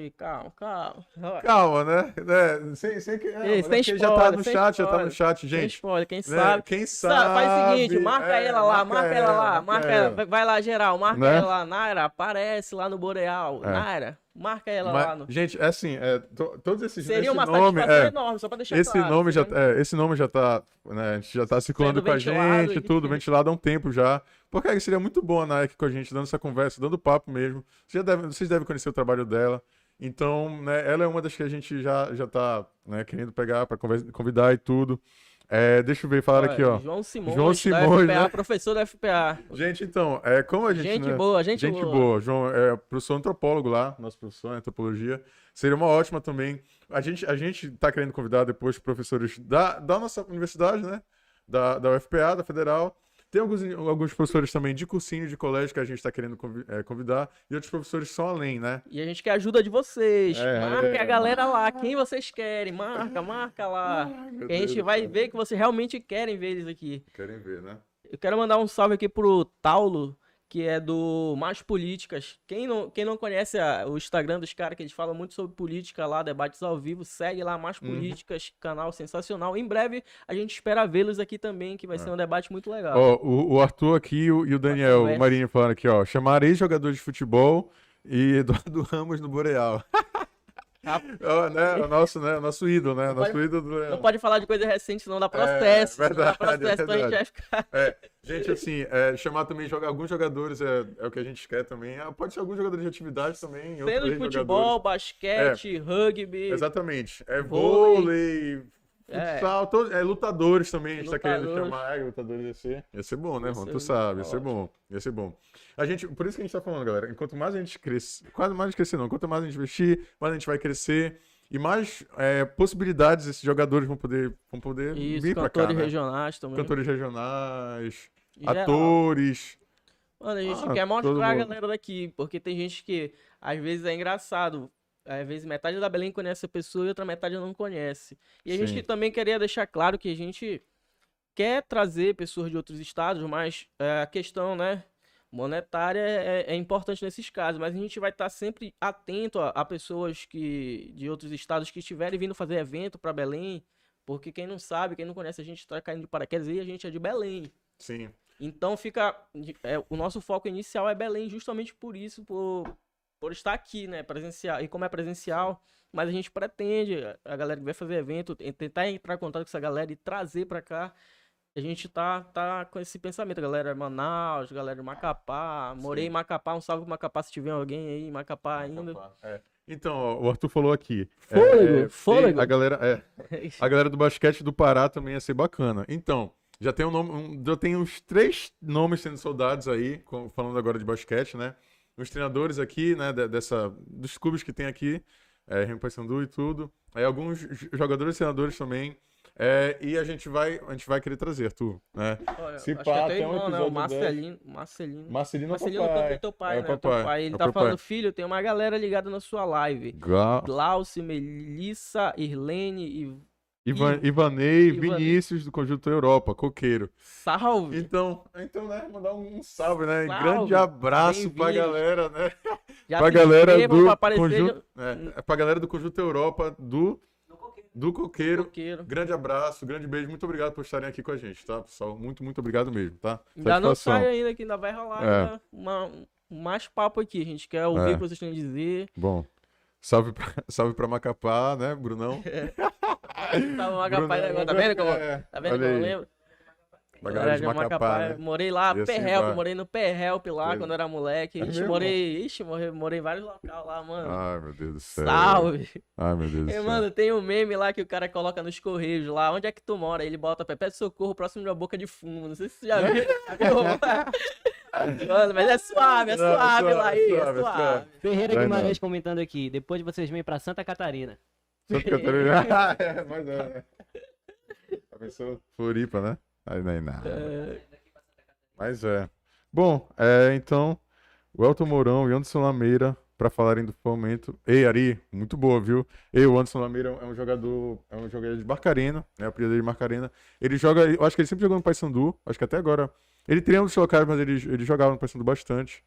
E calma, calma.
Calma, né? né? Sem, sem, que- é,
Ei,
mas
sem
é porque já tá
spoiler,
no
sem
chat, já tá no
spoiler.
chat,
Sem
gente.
spoiler, quem
né?
sabe.
Quem
Sa-
sabe.
Faz o seguinte, marca
é,
ela lá, marca ela lá, marca ela.
ela.
Vai- lá, geral, marca
Né?
ela lá. Naira, aparece lá no Boreal.
É.
Naira, marca ela
Mas,
lá. No...
Gente, é assim, é, to- todos esses
Seria
esse
uma
nome, é,
enorme, só pra deixar
esse
claro.
nome já, é, esse nome já tá, né, a gente já tá circulando com a gente, tudo ventilado há um tempo já. Porque seria muito bom a Nike com a gente, dando essa conversa, dando papo mesmo. Vocês, já devem, vocês devem conhecer o trabalho dela. Então, né, ela é uma das que a gente já, já tá né, querendo pegar para convidar e tudo. É, deixa eu ver, falar aqui, ó.
João Simões,
João
da
Simões,
FPA,
né?
professor da FPA.
Gente, então, é, como a gente.
Gente
né,
boa, gente,
Gente
boa.
boa. João é professor antropólogo lá, nosso professor em antropologia. Seria uma ótima também. A gente, a gente tá querendo convidar depois professores da, da nossa universidade, né? Da, da UFPA, da Federal. Tem alguns, alguns professores também de cursinho, de colégio que a gente tá querendo é, convidar. E outros professores só além, né?
E a gente quer a ajuda de vocês.
É,
marca
é.
a galera lá, quem vocês querem. Marca, marca lá. Que a gente vai ver que vocês realmente querem ver eles aqui.
Querem ver, né?
Eu quero mandar um salve aqui pro Taulo, que é do Mais Políticas. Quem não, quem não conhece a- o Instagram dos caras, que eles falam muito sobre política lá, debates ao vivo, segue lá Mais
Uhum.
Políticas, canal sensacional. Em breve a gente espera vê-los aqui também, que vai
É.
ser um debate muito legal.
Ó, o, o Arthur aqui e o, e o Daniel, o Marinho falando aqui, ó. Chamar ex-jogador de futebol e Eduardo <laughs> Ramos no Boreal. <laughs>
Rapaz.
Ó, né, o nosso, né, o nosso ídolo, né? O nosso
pode-
ídolo.
Não pode falar de coisa recente, senão dá processo. senão dá
É, verdade,
processo, a gente vai ficar.
É, gente, assim, é, chamar também joga- alguns jogadores é, é o que a gente quer também. Ah, pode ser alguns jogadores de atividade também.
Sendo de futebol, basquete, rugby.
Exatamente. É
vôlei.
vôlei,
É.
futsal, todos- é, lutadores também, a gente tá querendo
Lutadores.
chamar, é, lutadores ia ser, ia ser bom, né, Ron? Tu sabe, ia ser bom, ia ser bom. A gente, por isso que a gente tá falando, galera, enquanto mais a gente cresce, quase mais a gente crescer não, quanto mais a gente investir, mais a gente vai crescer e mais é, possibilidades esses jogadores vão poder, vão poder
Isso,
vir pra cá,
cantores
né?
regionais também.
Cantores regionais,
Em geral.
atores,
Mano, a gente
Ah,
quer mostrar a galera daqui, porque tem gente que, às vezes, é engraçado. Às vezes, metade da Belém conhece a pessoa e outra metade não conhece. E a
Sim.
gente também queria deixar claro que a gente quer trazer pessoas de outros estados, mas é, a questão, né, monetária é, é importante nesses casos. Mas a gente vai estar sempre atento a, a pessoas que de outros estados que estiverem vindo fazer evento para Belém, porque quem não sabe, quem não conhece a gente está caindo de paraquedas e a gente é de Belém.
sim.
Então fica. é, o nosso foco inicial é Belém, justamente por isso, por, por estar aqui, né? Presencial. E como é presencial, mas a gente pretende, a galera que vai fazer evento, tentar entrar em contato com essa galera e trazer pra cá. A gente tá, tá com esse pensamento, galera. Manaus, galera de Macapá. Morei
Sim.
em Macapá, um salve pro Macapá se tiver alguém aí em Macapá ainda.
É. Então, ó, o Arthur falou aqui.
Fôlego,
é,
fôlego.
A galera, é, <laughs> a galera do basquete do Pará também ia ser bacana. Então, já tem um nome, um- já tem uns três nomes sendo soldados aí, com- falando agora de basquete, né? Os treinadores aqui, né, de- dessa, dos clubes que tem aqui, é, Remo Paysandu e tudo. Aí alguns jogadores e treinadores também. É, e a gente vai, a gente vai querer trazer, Arthur, né?
Olha,
Se pá,
até
um
né?
episódio
O Marcelino. Marcelino.
Marcelino, é o
Marcelino
papai.
é teu pai,
É
né? Teu
papai,
pai.
é
Ele
o
tá
papai.
falando, filho, tem uma galera ligada na sua live.
Gla-
Glaucio, Melissa, Irlene e
Ivan, Ivanei,
Ivan-
Vinícius do Conjunto Europa, coqueiro.
Salve!
Então, então, né, mandar um salve, né?
Salve.
Grande abraço pra galera, né?
Já
pra galera do
pra aparecer
conjunto, é, pra galera do Conjunto Europa do do Coqueiro.
coqueiro.
Grande abraço, grande beijo, muito obrigado por estarem aqui com a gente, tá, pessoal? Muito, muito obrigado mesmo, tá?
Ainda não sai ainda, que ainda vai rolar
É.
ainda uma, um mais papo aqui. A gente quer ouvir
É.
o que vocês têm a dizer.
Bom. Salve pra, <laughs> salve pra Macapá, né, Brunão? <laughs>
Tá uma
Brunão,
capaz agora, tá vendo como,
é,
tá vendo como eu lembro?
Galera de Macapá, né?
Morei lá,
E assim
Perhelp,
vai.
morei no Perhelp lá quando eu era moleque.
É
Ixi,
mesmo?
morei, ixi, morei, morei em vários locais lá, mano.
Ai, meu Deus do céu.
Salve!
Ai, meu Deus do céu.
mano, tem um meme lá que o cara coloca nos correios lá. Onde é que tu mora? Ele bota Pepe de Socorro próximo de uma boca de fumo. Não sei se você já viu. <laughs> mano, mas é suave, é
Não,
suave lá aí, é
suave,
suave.
Ferreira Guimarães comentando aqui. Depois vocês vêm pra Santa Catarina.
Santa Catarina. <laughs> <laughs> é, mas é. A pessoa Floripa, né? Aí é nada.
É,
Mas é. Bom, é, então, o Elton Mourão e Anderson Lameira, pra falarem do fomento. Ei, Ari, muito boa, viu? Ei, o Anderson Lameira é um jogador, é um jogador de Barcarena, né? O apelido de Barcarena. Ele joga, eu acho que ele sempre jogou no Paysandu, acho que até agora. Ele treina nos locais, mas ele, ele jogava no Paysandu bastante.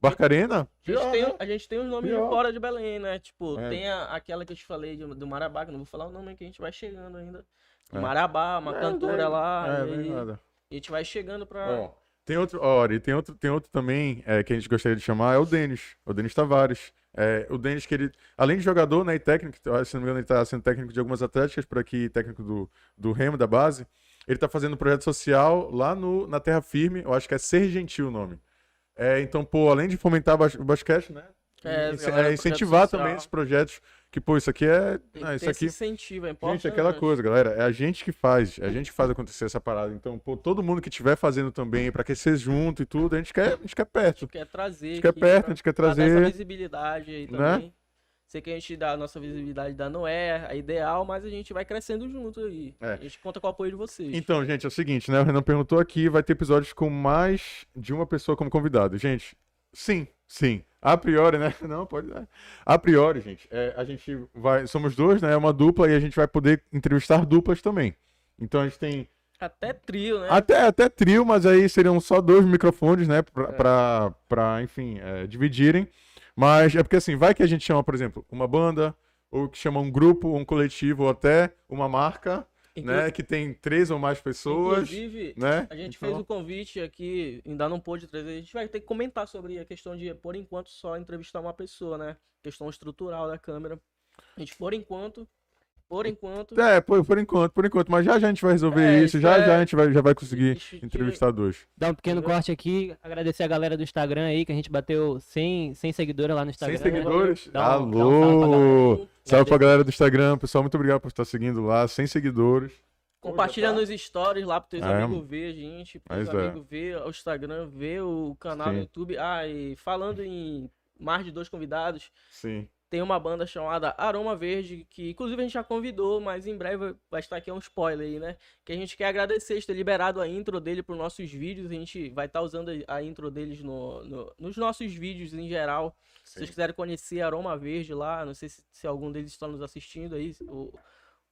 Barcarena?
A gente,
Pior,
tem,
né?
a gente tem os nomes
Pior.
de fora de Belém, né? Tipo,
É.
tem a- aquela que eu te falei de- do Marabá, que não vou falar o nome que a gente vai chegando ainda.
É.
Marabá, uma
É,
cantora
é,
lá.
É,
e,
bem nada.
a gente vai chegando pra.
Ó, tem outro, ó, e tem outro, tem outro também é, que a gente gostaria de chamar, é o Denis, o Denis Tavares. É, o Denis que ele, além de jogador, né, e técnico, se não me engano ele tá sendo técnico de algumas atléticas, por aqui, técnico do, do Remo, da base, ele tá fazendo um projeto social lá no, na Terra Firme, eu acho que é Ser Gentil o nome. É, então, pô, além de fomentar bas- o basquete, né,
É,
e- é, incentivar também esses projetos, que, pô, isso aqui é, ah, isso aqui
incentivo, é importante.
Gente, aquela coisa, galera. É a gente que faz. É a gente que faz acontecer essa parada. Então, pô, todo mundo que estiver fazendo também, pra aquecer junto e tudo, a gente quer, a gente quer
A
perto.
gente quer trazer.
A gente quer perto,
pra-
a gente quer
pra dar essa
trazer.
visibilidade aí
né?
também. Sei que a gente dá a nossa visibilidade da não é a ideal, mas a gente vai crescendo junto aí.
É.
A gente conta com o apoio de vocês.
Então, gente, é o seguinte, né? O Renan perguntou aqui, vai ter episódios com mais de uma pessoa como convidado. Gente, sim, sim. A priori, né? <laughs> Não, pode. né? A priori, gente, é, a gente vai. Somos dois, né? É uma dupla e a gente vai poder entrevistar duplas também. Então a gente tem
Até trio, né?
Até, até trio, mas aí seriam só dois microfones, né? Pra, pra, pra, enfim, é, dividirem. Mas é porque assim, vai que a gente chama, por exemplo, uma banda, ou que chama um grupo, um coletivo, ou até uma marca, Né? Que tem três ou mais pessoas,
Inclusive,
né?
a gente
Então,
fez o convite aqui, ainda não pôde trazer. A gente vai ter que comentar sobre a questão de, por enquanto, só entrevistar uma pessoa, né? Questão estrutural da câmera. A gente, por enquanto, Por enquanto.
É, por, por enquanto, por enquanto. Mas já já a gente vai resolver
É,
isso. Já
é-
já a gente vai, já vai conseguir entrevistar dois.
Dar um pequeno
Entendeu?
corte aqui, agradecer a galera do Instagram aí, que a gente bateu 100, 100 seguidores lá no
Sem
Instagram. né?
seguidores?
Dá um- dá um salve pra
Alô!
galera.
Salve pra galera do Instagram. Pessoal, muito obrigado por estar seguindo lá. Sem seguidores.
Compartilha nos stories lá pros teus
É.
amigos ver a gente, pros
Mas é.
amigos ver o Instagram, ver o canal
Sim.
do YouTube. Ah, e falando em mais de dois convidados,
Sim.
Tem uma banda chamada Aroma Verde, que inclusive a gente já convidou, mas em breve vai estar aqui um spoiler aí, né? Que a gente quer agradecer eles ter liberado a intro dele para nossos vídeos. A gente vai estar usando a intro deles no, no- nos nossos vídeos em geral. Se vocês quiserem conhecer Aroma Verde lá, não sei se, se algum deles está nos assistindo aí, o,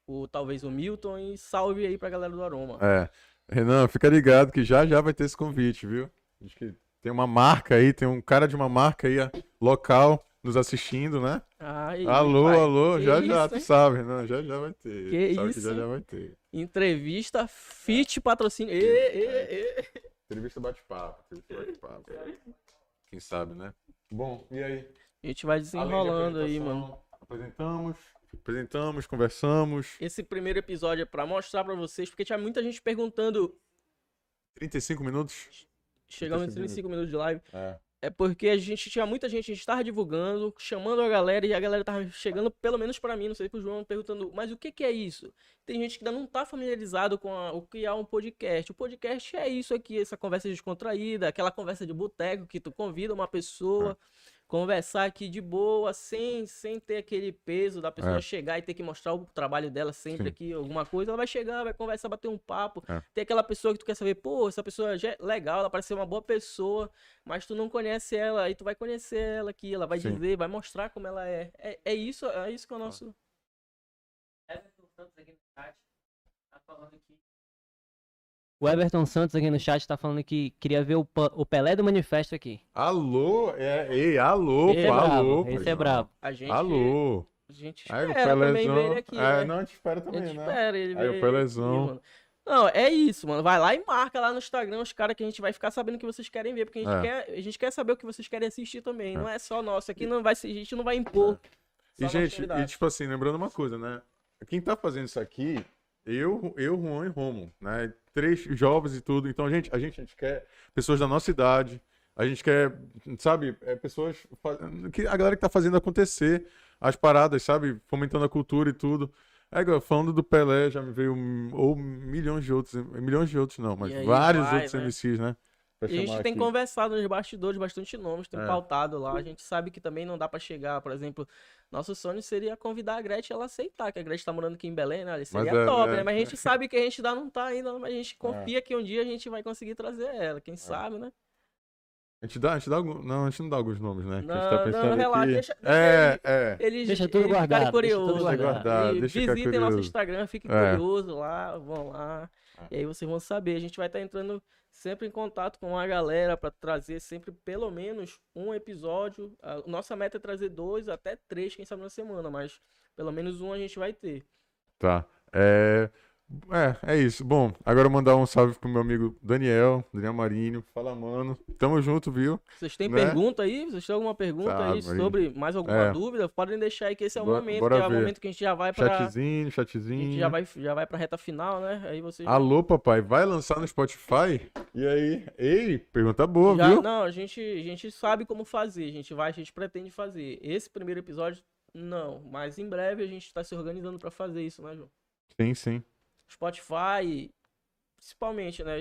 o- talvez o Milton, e salve aí pra galera do Aroma.
É. Renan, fica ligado que já já vai ter esse convite, viu? Acho que tem uma marca aí, tem um cara de uma marca aí, local, nos assistindo, né?
Ai,
alô,
pai,
alô,
que
já
isso,
já, tu
hein?
sabe, Renan, já já vai ter.
Que
sabe
isso,
que já já vai ter.
Entrevista Fit Patrocínio. Ê, ê, ê.
Entrevista bate-papo, entrevista bate-papo. Quem sabe, né? Bom, e aí?
A gente vai desenrolando aí, mano.
Apresentamos, apresentamos, conversamos.
Esse primeiro episódio é pra mostrar pra vocês, porque tinha muita gente perguntando.
35 minutos?
Chegamos em
35
35 minutos de live.
É.
É porque a gente tinha muita gente, a gente tava divulgando, chamando a galera, e a galera tava chegando, pelo menos pra mim, não sei pro João, perguntando, mas o que que é isso? Tem gente que ainda não tá familiarizado com a- o que é um podcast. O podcast é isso aqui, essa conversa descontraída, aquela conversa de boteco que tu convida uma pessoa, conversar aqui de boa, sem, sem ter aquele peso da pessoa
É.
chegar e ter que mostrar o trabalho dela sempre
Sim.
aqui, alguma coisa. Ela vai chegar, vai conversar, bater um papo.
É.
Tem aquela pessoa que tu quer saber, pô, essa pessoa já é legal, ela parece ser uma boa pessoa, mas tu não conhece ela, aí tu vai conhecer ela aqui, ela vai
Sim.
dizer, vai mostrar como ela é. É, é isso, é isso que é o nosso.
Everton Santos aqui no chat tá falando que
O Everton Santos aqui no chat tá falando que queria ver o, o Pelé do Manifesto aqui.
Alô? É, ei, alô,
Esse é
pô, alô.
brabo,
pô,
esse é brabo.
A gente,
Alô.
a gente
Aí o
espera também ele aqui,
é,
né?
não, a gente espera
A
também,
gente
né?
espera ele
Aí o
ver
Pelezão.
aqui, mano. Não, é isso, mano. Vai lá e marca lá no Instagram os caras que a gente vai ficar sabendo que vocês querem ver, porque a gente,
É.
quer, a gente quer saber o que vocês querem assistir também.
É.
Não é só nosso. Aqui não vai a gente não vai impor.
E,
só
gente, e tipo assim, lembrando uma coisa, né? Quem tá fazendo isso aqui, eu, eu Juan e Romo, né? Três jovens e tudo. Então, a gente, a gente, a gente quer pessoas da nossa idade, a gente quer, sabe, é, pessoas. Que, a galera que tá fazendo acontecer as paradas, sabe? Fomentando a cultura e tudo. É, falando do Pelé, já me veio ou milhões de outros, milhões de outros não, mas vários
vai,
outros
né?
MCs, né?
E a gente tem
aqui.
conversado nos bastidores bastante nomes, tem
É.
pautado lá. A gente sabe que também não dá pra chegar, por exemplo, nosso sonho seria convidar a Gretchen ela aceitar, que a Gretchen tá morando aqui em Belém, né? Seria
é,
top,
é.
né? Mas a gente sabe que a gente não tá ainda, mas a gente <laughs> confia que um dia a gente vai conseguir trazer ela,
É.
quem sabe, né?
A gente dá, a gente dá algum... Não, a gente não dá alguns nomes, né? que a gente
Não,
tá
não,
pensando
relaxa,
aqui.
deixa- deixa
é, é.
Eles,
Deixa tudo
eles
guardado,
ficarem
deixa tudo
né?
guardado,
E
deixa
visitem nosso
curioso.
Instagram, fiquem
É.
curiosos lá, vão lá. E aí vocês vão saber. A gente vai estar entrando sempre em contato com a galera para trazer sempre pelo menos um episódio. A nossa meta é trazer dois até três, quem sabe na semana, mas pelo menos um a gente vai ter.
Tá. É... é, é isso. Bom, agora eu mandar um salve pro meu amigo Daniel, Daniel Marinho. Fala, mano. Tamo junto, viu?
Vocês têm
Né?
pergunta aí? Vocês têm alguma pergunta aí
Sabe, aí.
sobre mais alguma
É.
dúvida? Podem deixar aí que esse é o
Bora-
momento,
bora
que é o momento que a gente já vai para
Chatzinho,
a
chatzinho.
gente já vai já vai para reta final, né? Aí vocês
Alô, papai, vai lançar no Spotify? E aí? Ei, pergunta boa,
Já-
viu?
não, a gente, a gente sabe como fazer, a gente vai, a gente pretende fazer. Esse primeiro episódio, não, mas em breve a gente tá se organizando pra fazer isso, né, João?
Sim, sim.
Spotify, principalmente, né?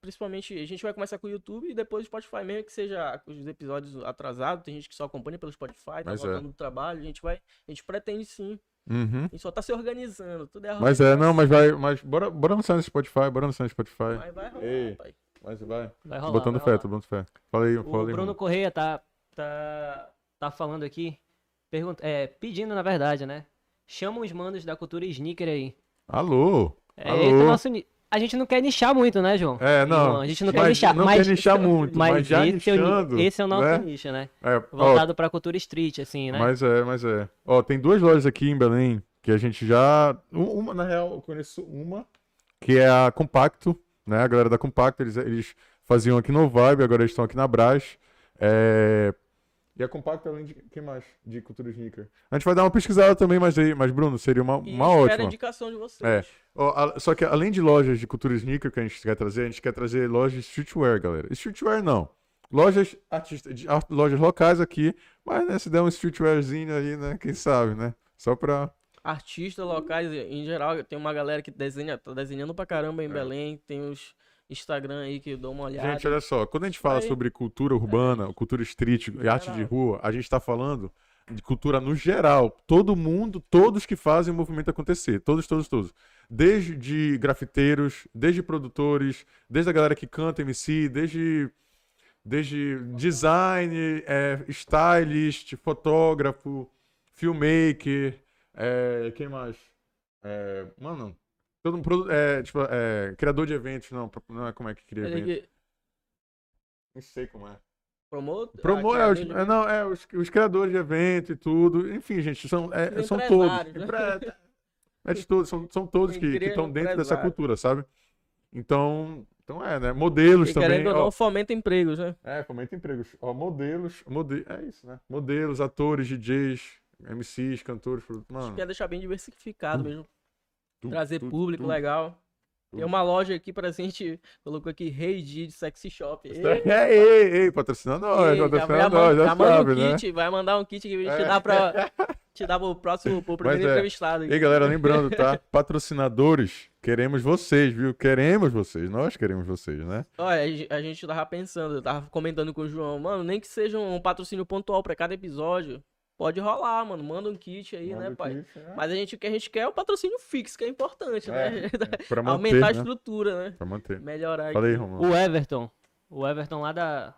Principalmente, a gente vai começar com o YouTube e depois o Spotify, mesmo que seja os episódios atrasados, tem gente que só acompanha pelo Spotify, tá
é.
voltando do trabalho, a gente vai, a gente pretende sim.
Uhum.
A gente só tá se organizando, tudo é
Mas é, não, mas vai. Mas bora, bora lançar no Spotify, bora lançar no Spotify.
Mas vai rolar,
Ei.
pai.
Mas vai.
Vai
Tô
rolar.
botando
vai
fé,
rolar.
tô botando fé. Fala aí,
O
fala aí.
Bruno
mano.
Correia tá, tá, tá falando aqui, pergunta, é, pedindo na verdade, né? Chama os manos da cultura sneaker aí.
Alô?
É
Alô?
o nosso A gente não quer nichar muito, né, João?
É, não.
João, a gente não quer
mas
nichar,
Não
mas,
quer nichar <laughs> muito, mas, já
esse, é o,
nichando.
esse é o nosso
né?
nicho, né?
É, ó,
Voltado pra cultura street, assim, né?
Mas é, mas é. Ó, tem duas lojas aqui em Belém que a gente já. um- Uma, na real, eu conheço uma, que é a Compacto, né? A galera da Compacto, eles, eles faziam aqui no Vibe, agora eles estão aqui na Brás. É, E é compacto além de. Quem mais? De cultura sneaker. A gente vai dar uma pesquisada também, mas aí, mas Bruno, seria uma,
E
uma
a
ótima.
indicação de vocês.
É. A- só que além de lojas de cultura sneaker que a gente quer trazer, a gente quer trazer lojas de streetwear, galera. Streetwear não. Lojas artista, de, lojas locais aqui, mas né, se der um streetwearzinho aí, né? Quem sabe, né? Só pra.
Artistas locais, em geral, tem uma galera que desenha, tá desenhando pra caramba em
É.
Belém. Tem os Instagram aí que eu dou uma olhada.
Gente, olha só, quando a gente fala
Aí-
sobre cultura urbana, cultura street e arte de rua, a gente tá falando de cultura no geral. Todo mundo, todos que fazem o movimento acontecer. Todos, todos, todos. Desde de grafiteiros, desde produtores, desde a galera que canta MC, desde, desde design, é, stylist, fotógrafo, filmmaker, é, quem mais? É, mano, todo um produ- é, tipo, é, criador de eventos, não, não é como é que cria
Ele
evento.
que
Não sei como é.
Promote,
Promo
ah,
é, os, é,
de-
não, é os, os criadores de evento e tudo. Enfim, gente, são, é, são todos.
né?
Empre- É de todos, são, são todos que
é
estão dentro dessa cultura, sabe? Então, então é, né? Modelos
E
também.
querendo ou
ó.
não, fomenta empregos, né?
É, fomenta empregos. Ó, modelos, mode... é isso, né? Modelos, atores, DJs, MCs, cantores, Mano,
quer deixar bem diversificado mesmo. Trazer público legal. Tem uma loja aqui pra gente, <laughs> colocou aqui Rei Di de Sexy Shop. Ei,
É, ei, ei, patrocina nós,
ei,
patrocina
já,
nós, já,
já
sabe,
um
né?
kit, vai mandar um kit que a gente
É.
dá pra. <laughs> Te dá pro próximo, pro primeiro
é.
entrevistado.
E aí, galera, lembrando, tá? <laughs> Patrocinadores, queremos vocês, viu? Queremos vocês, nós queremos vocês, né?
Olha, a gente tava pensando, eu tava comentando com o João, mano, nem que seja um patrocínio pontual pra cada episódio. Pode rolar, mano. Manda um kit aí, né,
Manda
pai?
aqui, é.
Mas a gente, o que a gente quer é o patrocínio fixo, que é importante, né?
É, <laughs> pra manter,
Aumentar a
né?
estrutura, né?
Pra manter.
Melhorar
Falei,
aqui.
Romulo.
O Everton. O Everton lá da.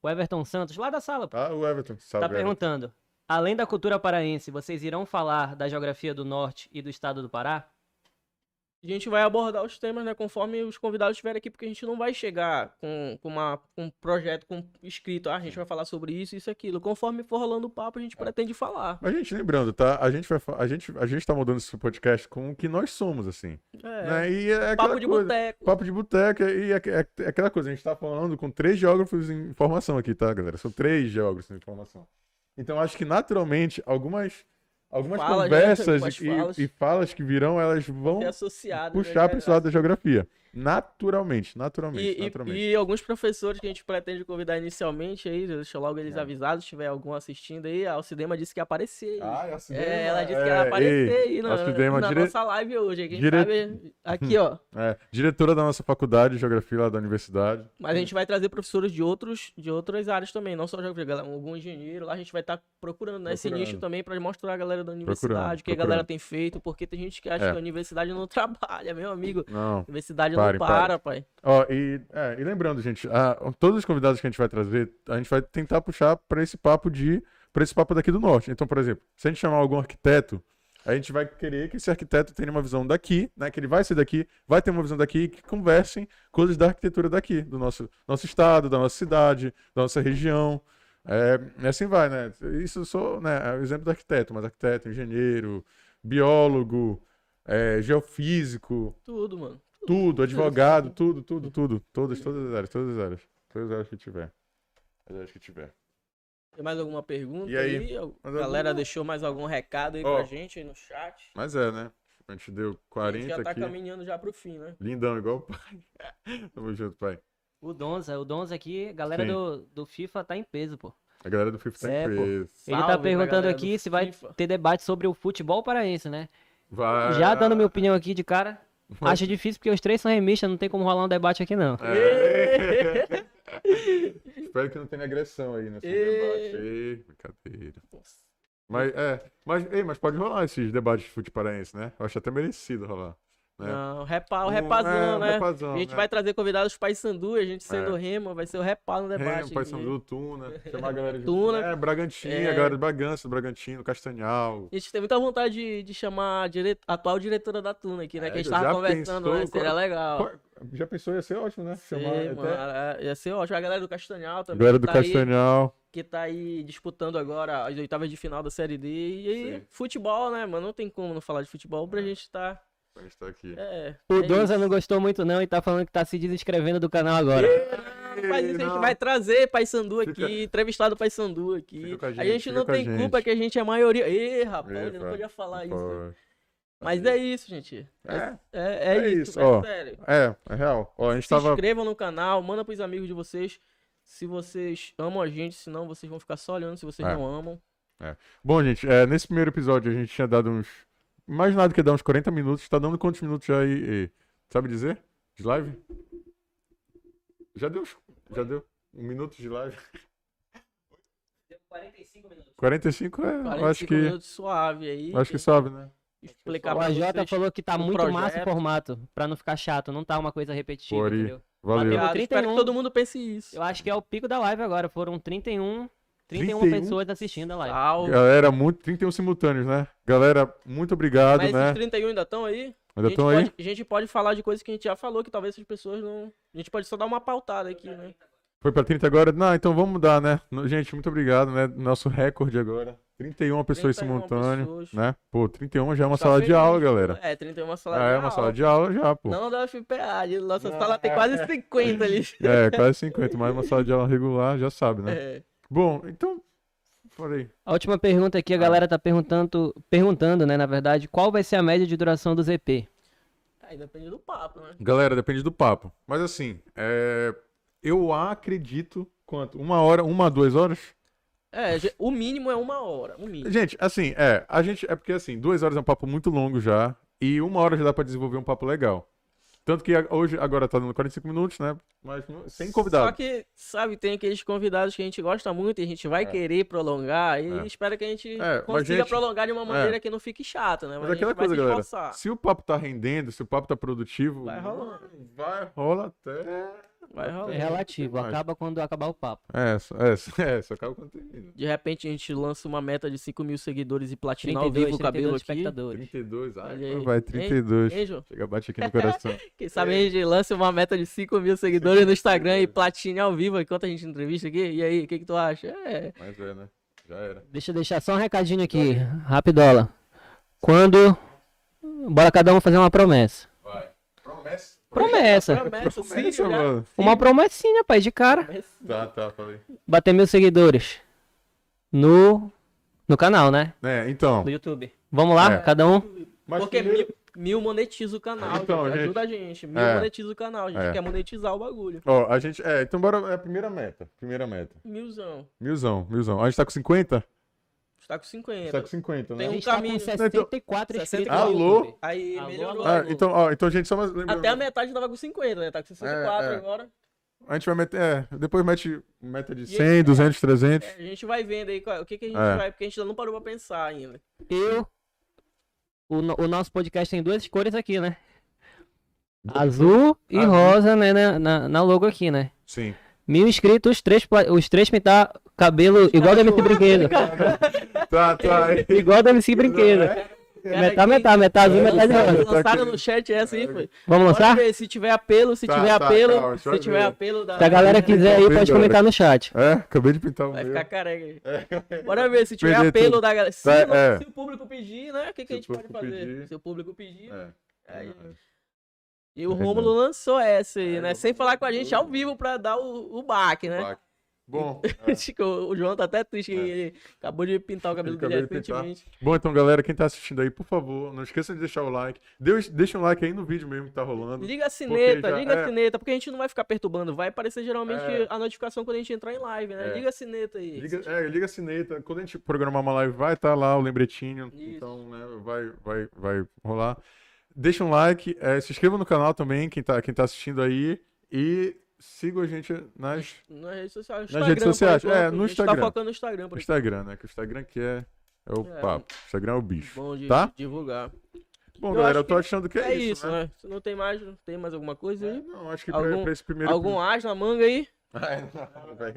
O Everton Santos, lá da sala, pô.
Ah, o Everton,
Tá
salve, Everton.
perguntando. Além da cultura paraense, vocês irão falar da geografia do norte e do estado do Pará?
A gente vai abordar os temas, né, conforme os convidados estiverem aqui, porque a gente não vai chegar com, com, uma, com um projeto com escrito, ah, a gente vai falar sobre isso, isso e aquilo. Conforme for rolando o papo, a gente pretende falar.
Mas, gente, lembrando, tá? A gente, vai, a, gente, a gente tá mudando esse podcast com o que nós somos, assim.
É,
Né? E é
papo de
coisa,
boteco.
Papo de boteca e é, é- é aquela coisa, a gente tá falando com três geógrafos em formação aqui, tá, galera? São três geógrafos em formação. Então, acho que naturalmente, algumas, algumas
Falas, né?
conversas
Algumas
e,
falas.
e falas que virão, elas vão puxar para esse lado da geografia. Naturalmente, naturalmente,
E, e-
naturalmente.
e alguns professores que a gente pretende convidar inicialmente aí, deixa logo eles
É.
avisados, se tiver algum assistindo aí, a Alcidema disse que ia aparecer aí.
Ah, a Cidema,
É, ela disse que
é,
ia aparecer
ei,
aí na,
Alcidema,
na
dire-
nossa live hoje. Quem
dire-
sabe, aqui ó. <laughs>
é, diretora da nossa faculdade de geografia lá da universidade.
Mas a gente vai trazer professores de, outros, de outras áreas também, não só geografia, galera, algum engenheiro. Lá a gente vai estar procurando né, esse
Procurando.
nicho também para mostrar a galera da universidade,
Procurando,
o que a galera
procurando.
tem feito, porque tem gente que acha
É.
que a universidade não <laughs> trabalha, meu amigo.
Não.
A universidade
Parem,
não
parem.
para, pai.
Ó, e, é, e lembrando, gente, a- todos os convidados que a gente vai trazer, a gente vai tentar puxar para esse papo de para esse papo daqui do norte. Então, por exemplo, se a gente chamar algum arquiteto, a gente vai querer que esse arquiteto tenha uma visão daqui, né? Que ele vai ser daqui, vai ter uma visão daqui e que conversem coisas da arquitetura daqui, do nosso, nosso estado, da nossa cidade, da nossa região. É, assim vai, né? Isso sou né, é o exemplo do arquiteto, mas arquiteto, engenheiro, biólogo, é, geofísico,
Tudo, mano.
Tudo, advogado, tudo, tudo, tudo. Todas, todas as áreas, todas as áreas. Todas as áreas que tiver. As áreas que tiver.
Tem mais alguma pergunta
E aí?
A
Mais
galera
alguma?
deixou mais algum recado aí
Ó.
pra gente aí no chat.
Mas é, né? A gente deu
A gente
40
já tá
aqui.
caminhando já pro fim, né?
Lindão, igual o pai. <laughs> Tamo junto, pai.
O Donza, o Donza aqui, a galera
Sim.
do, do FIFA tá em peso, pô.
A galera do FIFA tá
É,
em
pô.
preso.
Ele
Salve
tá perguntando aqui se vai
FIFA.
ter debate sobre o futebol paraense, né?
Vai.
Já dando minha opinião aqui de cara. Acho difícil porque os três são remistas, não tem como rolar um debate aqui não.
É. <laughs> Espero que não tenha agressão aí nesse debate. Ei, brincadeira. Mas, é, mas, ei, mas pode rolar esses debates de futebol paraense, né? Eu acho até merecido rolar. Né?
Não, repa, o
Um-
repazão,
é,
né?
repazão,
a gente
né?
vai trazer convidados Paysandu, a gente sendo
É.
Remo, vai ser o repá no debate.
Remo. Paysandu, Tuna, <laughs> chamar a galera de
Tuna.
É, Bragantino,
É.
a galera de Bragança, do Bragantino, Castanhal.
A gente tem muita vontade de, de chamar a dire- a atual diretora da Tuna aqui, né?
É,
que a gente
já
tava conversando,
pensou
né? Seria
qual-
legal.
Qual- Já pensou, ia ser ótimo, né?
Sei,
Chamar
mano,
até...
é, ia ser ótimo. A galera do Castanhal
A
também.
galera
que
do
tá aí-
Castanhal.
que tá aí disputando agora as oitavas de final da Série D. E aí,
Sim.
futebol, né, mano? Não tem como não falar de futebol pra gente tá.
A gente tá aqui.
É.
O
é
Donza
isso.
não gostou muito não e tá falando que tá se desinscrevendo do canal agora.
não faz isso, a gente
não.
vai trazer Paysandu aqui,
Fica-
entrevistado Paysandu aqui.
A
a
gente,
gente,
fica
não
a
tem
gente.
culpa que a gente é maioria. Ê, rapaz,
Ê,
eu não podia falar isso.
Pô,
Mas é isso, gente.
É,
É,
É
é,
isso,
isso, é
ó.
sério.
é, é real. Ó, a gente
Se
tava.
inscrevam no canal, manda pros amigos de vocês. Se vocês amam a gente, senão vocês vão ficar só olhando se vocês
É.
não amam.
Bom, gente, é, nesse primeiro episódio a gente tinha dado uns. Mais nada que dar uns 40 minutos. Tá dando quantos minutos já aí? e- Sabe dizer? De live? Já deu. Já deu. Um minuto de live.
Deu 45 minutos.
45 é. Eu
45
acho que.
minutos suave aí.
Acho que sabe, né?
explicar
O
pra
AJ falou que tá muito massa o
projeto.
formato, pra não ficar chato, não tá uma coisa repetitiva,
Pori.
entendeu?
Valeu.
Bateu.
Obrigado, espero
31.
que todo mundo pense isso.
Eu acho que é o pico da live agora, foram 31, 31
31?
pessoas assistindo a live.
Salve.
Galera, muito, 31 simultâneos, né? Galera, muito obrigado,
Mas
né?
esses 31 ainda estão aí?
Ainda
a, gente
estão aí?
pode, a gente pode falar de coisas que a gente já falou, que talvez essas pessoas não. A gente pode só dar uma pautada aqui, né?
Foi pra 30 agora? Não, então vamos mudar, né? Gente, muito obrigado, né? Nosso recorde agora. 31 pessoas
31
simultâneas,
pessoas.
né? Pô, 31 já é uma
Tá
sala de aula, galera.
É, 31 é uma sala
Já
de
é
aula.
uma sala de aula já, pô.
Não da UFPA, a nossa sala tem <laughs> quase 50 ali.
É, quase 50, mais uma sala de aula regular, já sabe, né?
É.
Bom, então. Falei.
A última pergunta aqui, a galera tá perguntando, perguntando, né, na verdade, qual vai ser a média de duração do ZP?
Aí depende do papo, né?
Galera, depende do papo. Mas assim, é... eu acredito. Quanto? Uma hora, uma, duas horas?
É, o mínimo é uma hora. O mínimo.
Gente, assim, é. A gente. É porque assim, duas horas é um papo muito longo já. E uma hora já dá pra desenvolver um papo legal. Tanto que hoje, agora tá dando 45 minutos, né? Mas sem convidado.
Só que, sabe, tem aqueles convidados que a gente gosta muito e a gente vai querer prolongar e
É.
espera que a gente
É, mas,
consiga
gente,
prolongar de uma maneira que não fique chato, né?
Mas
a
aquela coisa,
se
galera. Se o papo tá rendendo, se o papo tá produtivo.
Vai rolando.
Vai, rola até.
Vai rolar.
É relativo, acaba quando acabar o papo.
É, só- é, só- é, só acaba quando termina.
De repente a gente lança uma meta de 5 mil seguidores e platina ao
32,
vivo o cabelo
32
aqui.
espectadores.
32, ai,
Olha aí.
vai, 32.
Hein, João?
Chega, bate aqui no coração. <laughs>
Quem sabe a gente lança uma meta de 5 mil seguidores no Instagram e platine ao vivo enquanto a gente entrevista aqui. E aí, o que, que tu acha? É.
Mas é, né? Já era.
Deixa eu deixar só um recadinho aqui, rapidola. Quando... Bora cada um fazer uma promessa.
Vai. Promessa.
Promessa.
Promessa, sim,
mano.
Uma promessinha, pai, de cara.
Tá, tá, falei.
Bater mil seguidores. No... No canal, né?
É, então.
No YouTube. Vamos lá,
É.
cada um?
Mas
Porque
primeiro-
mil, mil monetiza o canal.
Então,
gente,
gente.
Ajuda a gente. Mil
É.
monetiza o canal. A gente
É.
quer monetizar o bagulho.
Ó, a gente. É, então bora. É a primeira meta. Primeira meta.
Milzão.
Milzão, milzão. A gente tá com 50?
Está com 50.
Tá com 50, né?
Tem
A
um
gente tá com
caminho.
64 inscritos
64.
no
Alô?
Aí
Alô,
melhorou.
alô?
Ah, então, ó, então, gente, só mais.
Até a metade tava com 50, né? Tá com 64
É, é.
agora.
A gente vai meter. É, depois mete meta de
E
100,
esse-
200, 300.
É, a gente vai vendo aí qual- o que, que a gente
É.
vai. Porque a gente ainda não parou pra pensar ainda.
Eu. O, o nosso podcast tem duas cores aqui, né? Azul e
Azul.
rosa, né? Na, na, na logo aqui, né?
Sim.
Mil inscritos, três, os três pintar cabelo igual do MC Brinquedo.
Tá, tá. aí.
igual do MC Brinquedo. Metade, metade, metade azul, metade rosa.
Lançaram no chat essa aí, foi.
Vamos lançar?
ver, se tiver apelo, se
Tá,
tiver
tá,
apelo, se tiver
ver.
apelo da.
Se a galera quiser aí, pode comentar no chat.
É, acabei de pintar o
Vai ficar careca aí. Bora ver, se tiver apelo
tudo.
da galera. Se,
Tá, é.
se o público pedir, né? O que, a gente pode fazer?
pedir.
Se o público pedir.
É.
Aí.
é.
E o
É.
Rômulo lançou essa aí,
É,
né?
eu-
Sem falar com a gente ao vivo pra dar o, o baque, né?
Bom, <laughs> é.
Chico, o João tá até triste que
É.
ele acabou de pintar o cabelo
Ele
dele recentemente.
bom, então, galera, quem tá assistindo aí, por favor, não esqueça de deixar o like. Deixa, deixa um like aí no vídeo mesmo que tá rolando.
Liga a sineta,
já-
liga
é.
a sineta, porque a gente não vai ficar perturbando. Vai aparecer geralmente
É.
a notificação quando a gente entrar em live, né?
É.
Liga a sineta aí.
Liga, é, liga a sineta. Quando a gente programar uma live, vai estar lá o lembretinho.
Isso.
Então, né, vai, vai, vai rolar. Deixa um like, é, se inscreva no canal também, quem tá, quem tá assistindo aí. E siga a gente nas,
Nas redes sociais.
Nas
Instagram,
redes sociais, é, no
A gente tá
Instagram.
focando no Instagram, por.
Instagram, né? Que o Instagram que é, é o
É.
papo. O Instagram é o bicho.
Bom de
Tá?
divulgar.
Bom,
Eu
galera, eu tô achando que é,
É,
isso, né?
né? Se não tem mais, não tem mais alguma coisa
É,
aí?
não, acho que
Algum-
pra, pra esse primeiro...
Algum as na manga aí?
Ai, não, vai.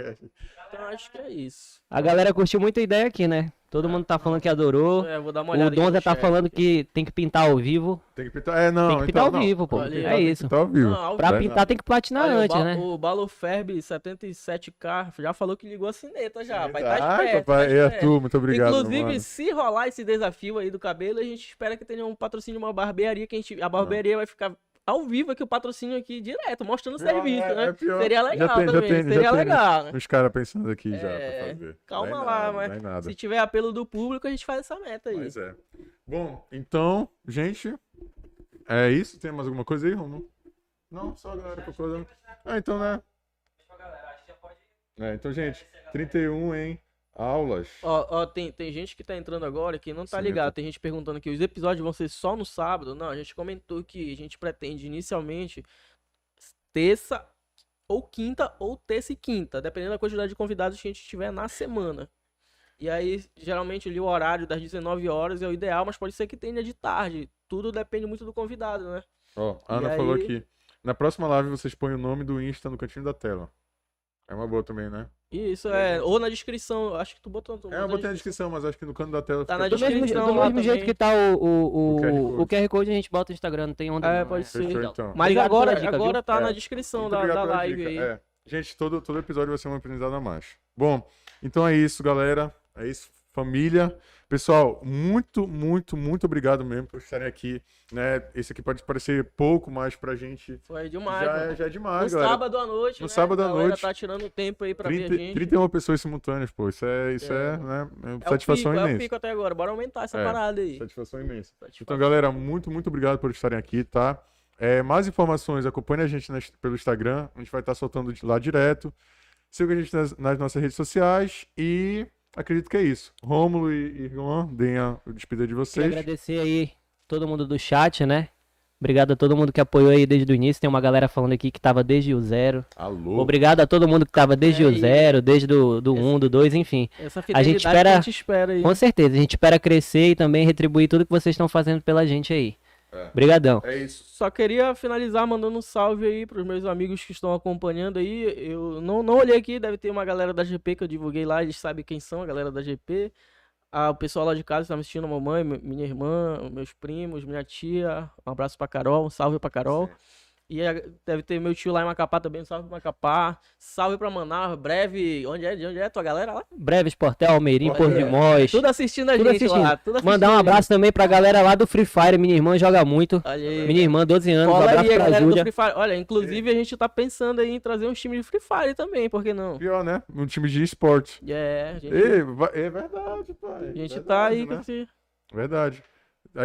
Então acho que é isso.
A galera curtiu muito a ideia aqui, né? Todo mundo tá falando que adorou.
É, vou dar uma
O
olhada aqui
Donza tá
chat.
falando que tem que pintar ao vivo.
Tem que pintar. É, não.
Tem que pintar
então,
ao
não.
vivo, pô.
Olha
É
Tem que
isso.
pintar ao vivo.
Não, ao
Pra
Vai,
pintar tem que platinar
Olha, o
antes,
Ba-
né?
O Balo Ferb 77k já falou que ligou a sineta já. Vai
Ai,
estar esperto.
papai.
tá
E
esperto.
Arthur, muito obrigado,
Inclusive,
mano.
se rolar esse desafio aí do cabelo, a gente espera que tenha um patrocínio de uma barbearia que a gente. A barbearia vai ficar ao vivo aqui o patrocínio aqui direto, mostrando o serviço,
é-
né?
é.
Seria
Já
legal
tem, já
também,
tem, já
seria
tem, né?
legal, né?
Os caras pensando aqui já
É,
pra fazer.
calma lá,
nada,
mas. Se tiver apelo do público, a gente faz essa meta aí.
Mas é. Bom, então, gente, é isso. Tem mais alguma coisa aí, Romulo? Não, só a galera concordando. Ah, então, né? É, então, gente, 31, hein? Aulas.
Ó, ó, tem, tem gente que tá entrando agora que não tá ligado. Tem gente perguntando aqui, os episódios vão ser só no sábado? Não, a gente comentou que a gente pretende inicialmente terça ou quinta ou terça e quinta, dependendo da quantidade de convidados que a gente tiver na semana. E aí, geralmente ali o horário das 19 horas é o ideal, mas pode ser que tenha de tarde. Tudo depende muito do convidado, né?
Ó, a
E
Ana falou aqui. Na próxima live vocês põem o nome do Insta no cantinho da tela. É uma boa também, né?
Isso é. Ou na descrição, acho que tu botou. tu
É, eu botei na descrição, mas acho que no canto da tela
Tá na
Do
tudo-
mesmo,
descrição
do mesmo jeito que tá o, o,
O QR
o, QR Code, a gente bota no Instagram, não tem onda.
É,
não.
pode ser.
Fechou, então.
Mas
Obrigado
agora, agora tá
É.
na descrição da, da live aí.
É. Gente, todo, todo episódio vai ser um aprendizado a mais. Bom, então é isso, galera. É isso, família. Pessoal, muito, muito, muito obrigado mesmo por estarem aqui. Né? Esse aqui pode parecer pouco, mas pra gente
Foi demais.
já, é, já é
no
demais, galera.
sábado à noite.
No
né?
sábado à
galera
noite.
tá tirando tempo aí pra ver a
30,
gente.
31 pessoas simultâneas, pô. Isso é, isso é,
É.
né, é satisfação
pico, É o
imensa.
pico até agora. Bora aumentar essa
É.
parada aí.
Satisfação imensa. Então,
Satisfação.
galera, muito, muito obrigado por estarem aqui, tá? É, mais informações, acompanhe a gente nas- pelo Instagram. A gente vai estar soltando de lá direto. Siga a gente nas, nas nossas redes sociais e acredito que é isso. Rômulo e, e Juan, deem a despedida de
Queria
vocês.
agradecer aí todo mundo do chat, né? Obrigado a todo mundo que apoiou aí desde o início. Tem uma galera falando aqui que tava desde o zero.
Alô.
Obrigado a todo mundo que tava desde
É
o zero, desde do, do 1, do 2, enfim.
Essa
A gente espera-
a gente espera aí.
Com certeza, a gente espera crescer e também retribuir tudo que vocês estão fazendo pela gente aí.
É.
Obrigadão.
É isso.
Só queria finalizar mandando um salve aí pros meus amigos que estão acompanhando aí. Eu não, não olhei aqui, deve ter uma galera da GP que eu divulguei lá, eles sabem quem são, a galera da GP. Ah, o pessoal lá de casa está me assistindo, a mamãe, mi- minha irmã, meus primos, minha tia. Um abraço pra Carol, um salve pra Carol.
Sim.
E a- deve ter meu tio lá em Macapá também, um salve pra Macapá. Salve pra Manaus, breve. Onde é? De onde é tua galera lá?
Breves Portel, Almeirim, Porto de Mós.
Tudo assistindo a
Tudo
gente
assistindo.
lá. Tudo assistindo
Mandar um abraço também pra galera lá do Free Fire. Minha irmã joga muito.
Aí.
Minha irmã, 12 anos. Um abraço
aí, a
pra
galera do. Free Fire. Olha, inclusive a gente tá pensando aí em trazer uns times de Free Fire também, por que não?
Pior, né? Um time de esporte.
É, gente,
Ei, É verdade, pai.
a gente
Verdade,
tá aí com
né?
esse...
Verdade.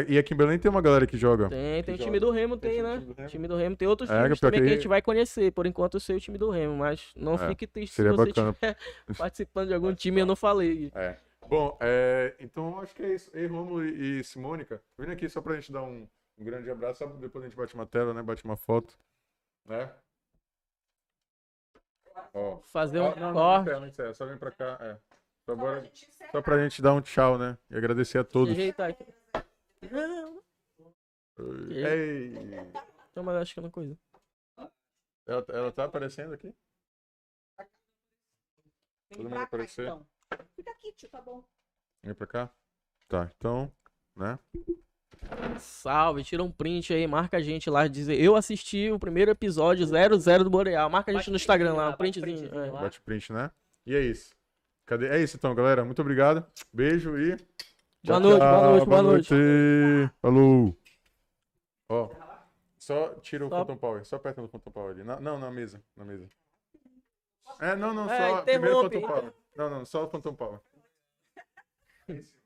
E aqui em Belém tem uma galera que joga.
Tem, tem o
joga.
time do Remo,
Tem
tem,
time
né?
do Remo.
time do Remo. Tem outros
É,
times também
que-
que a gente vai conhecer. Por enquanto eu sei o time do Remo, mas não
É,
fique triste
seria
se você
bacana.
estiver <laughs> participando de algum time e eu não falei.
É. Bom, é, então acho que é isso. Ei, Romulo e, e Simônica, vindo aqui só pra gente dar um, um grande abraço, só depois a gente bate uma tela, né? Bate uma foto. Né? Ó.
Fazer um
Ah, não, não, não
corte.
encerra, não encerra, só vem pra cá. É. Só, bora- só pra gente dar um tchau, né? E agradecer a todos.
Ajeitar aqui.
Ei,
não, mas acho que é uma coisa.
ela, ela tá aparecendo aqui?
Vem
Todo mundo
pra cá,
aparecer?
então. Fica aqui, tio, tá bom.
Vem pra cá? Tá, então, né?
Salve, tira um print aí, marca a gente lá, dizer eu assisti o primeiro episódio 00 do Boreal. Marca a gente
Bate
no Instagram
printzinho
lá,
lá,
um
bate
printzinho.
printzinho
é.
lá.
Bate print, né? E é isso. Cadê? É isso então, galera. Muito obrigado. Beijo e.
Boa noite, boa noite, boa noite.
Falou. Ó, só tira o
Só-
Phantom Power. Só aperta no Phantom Power ali. Na- não, na mesa. Na mesa. É, não, não,
É,
só. Primeiro
interrompe,
Phantom Power. Não, não, só o Phantom Power. <laughs>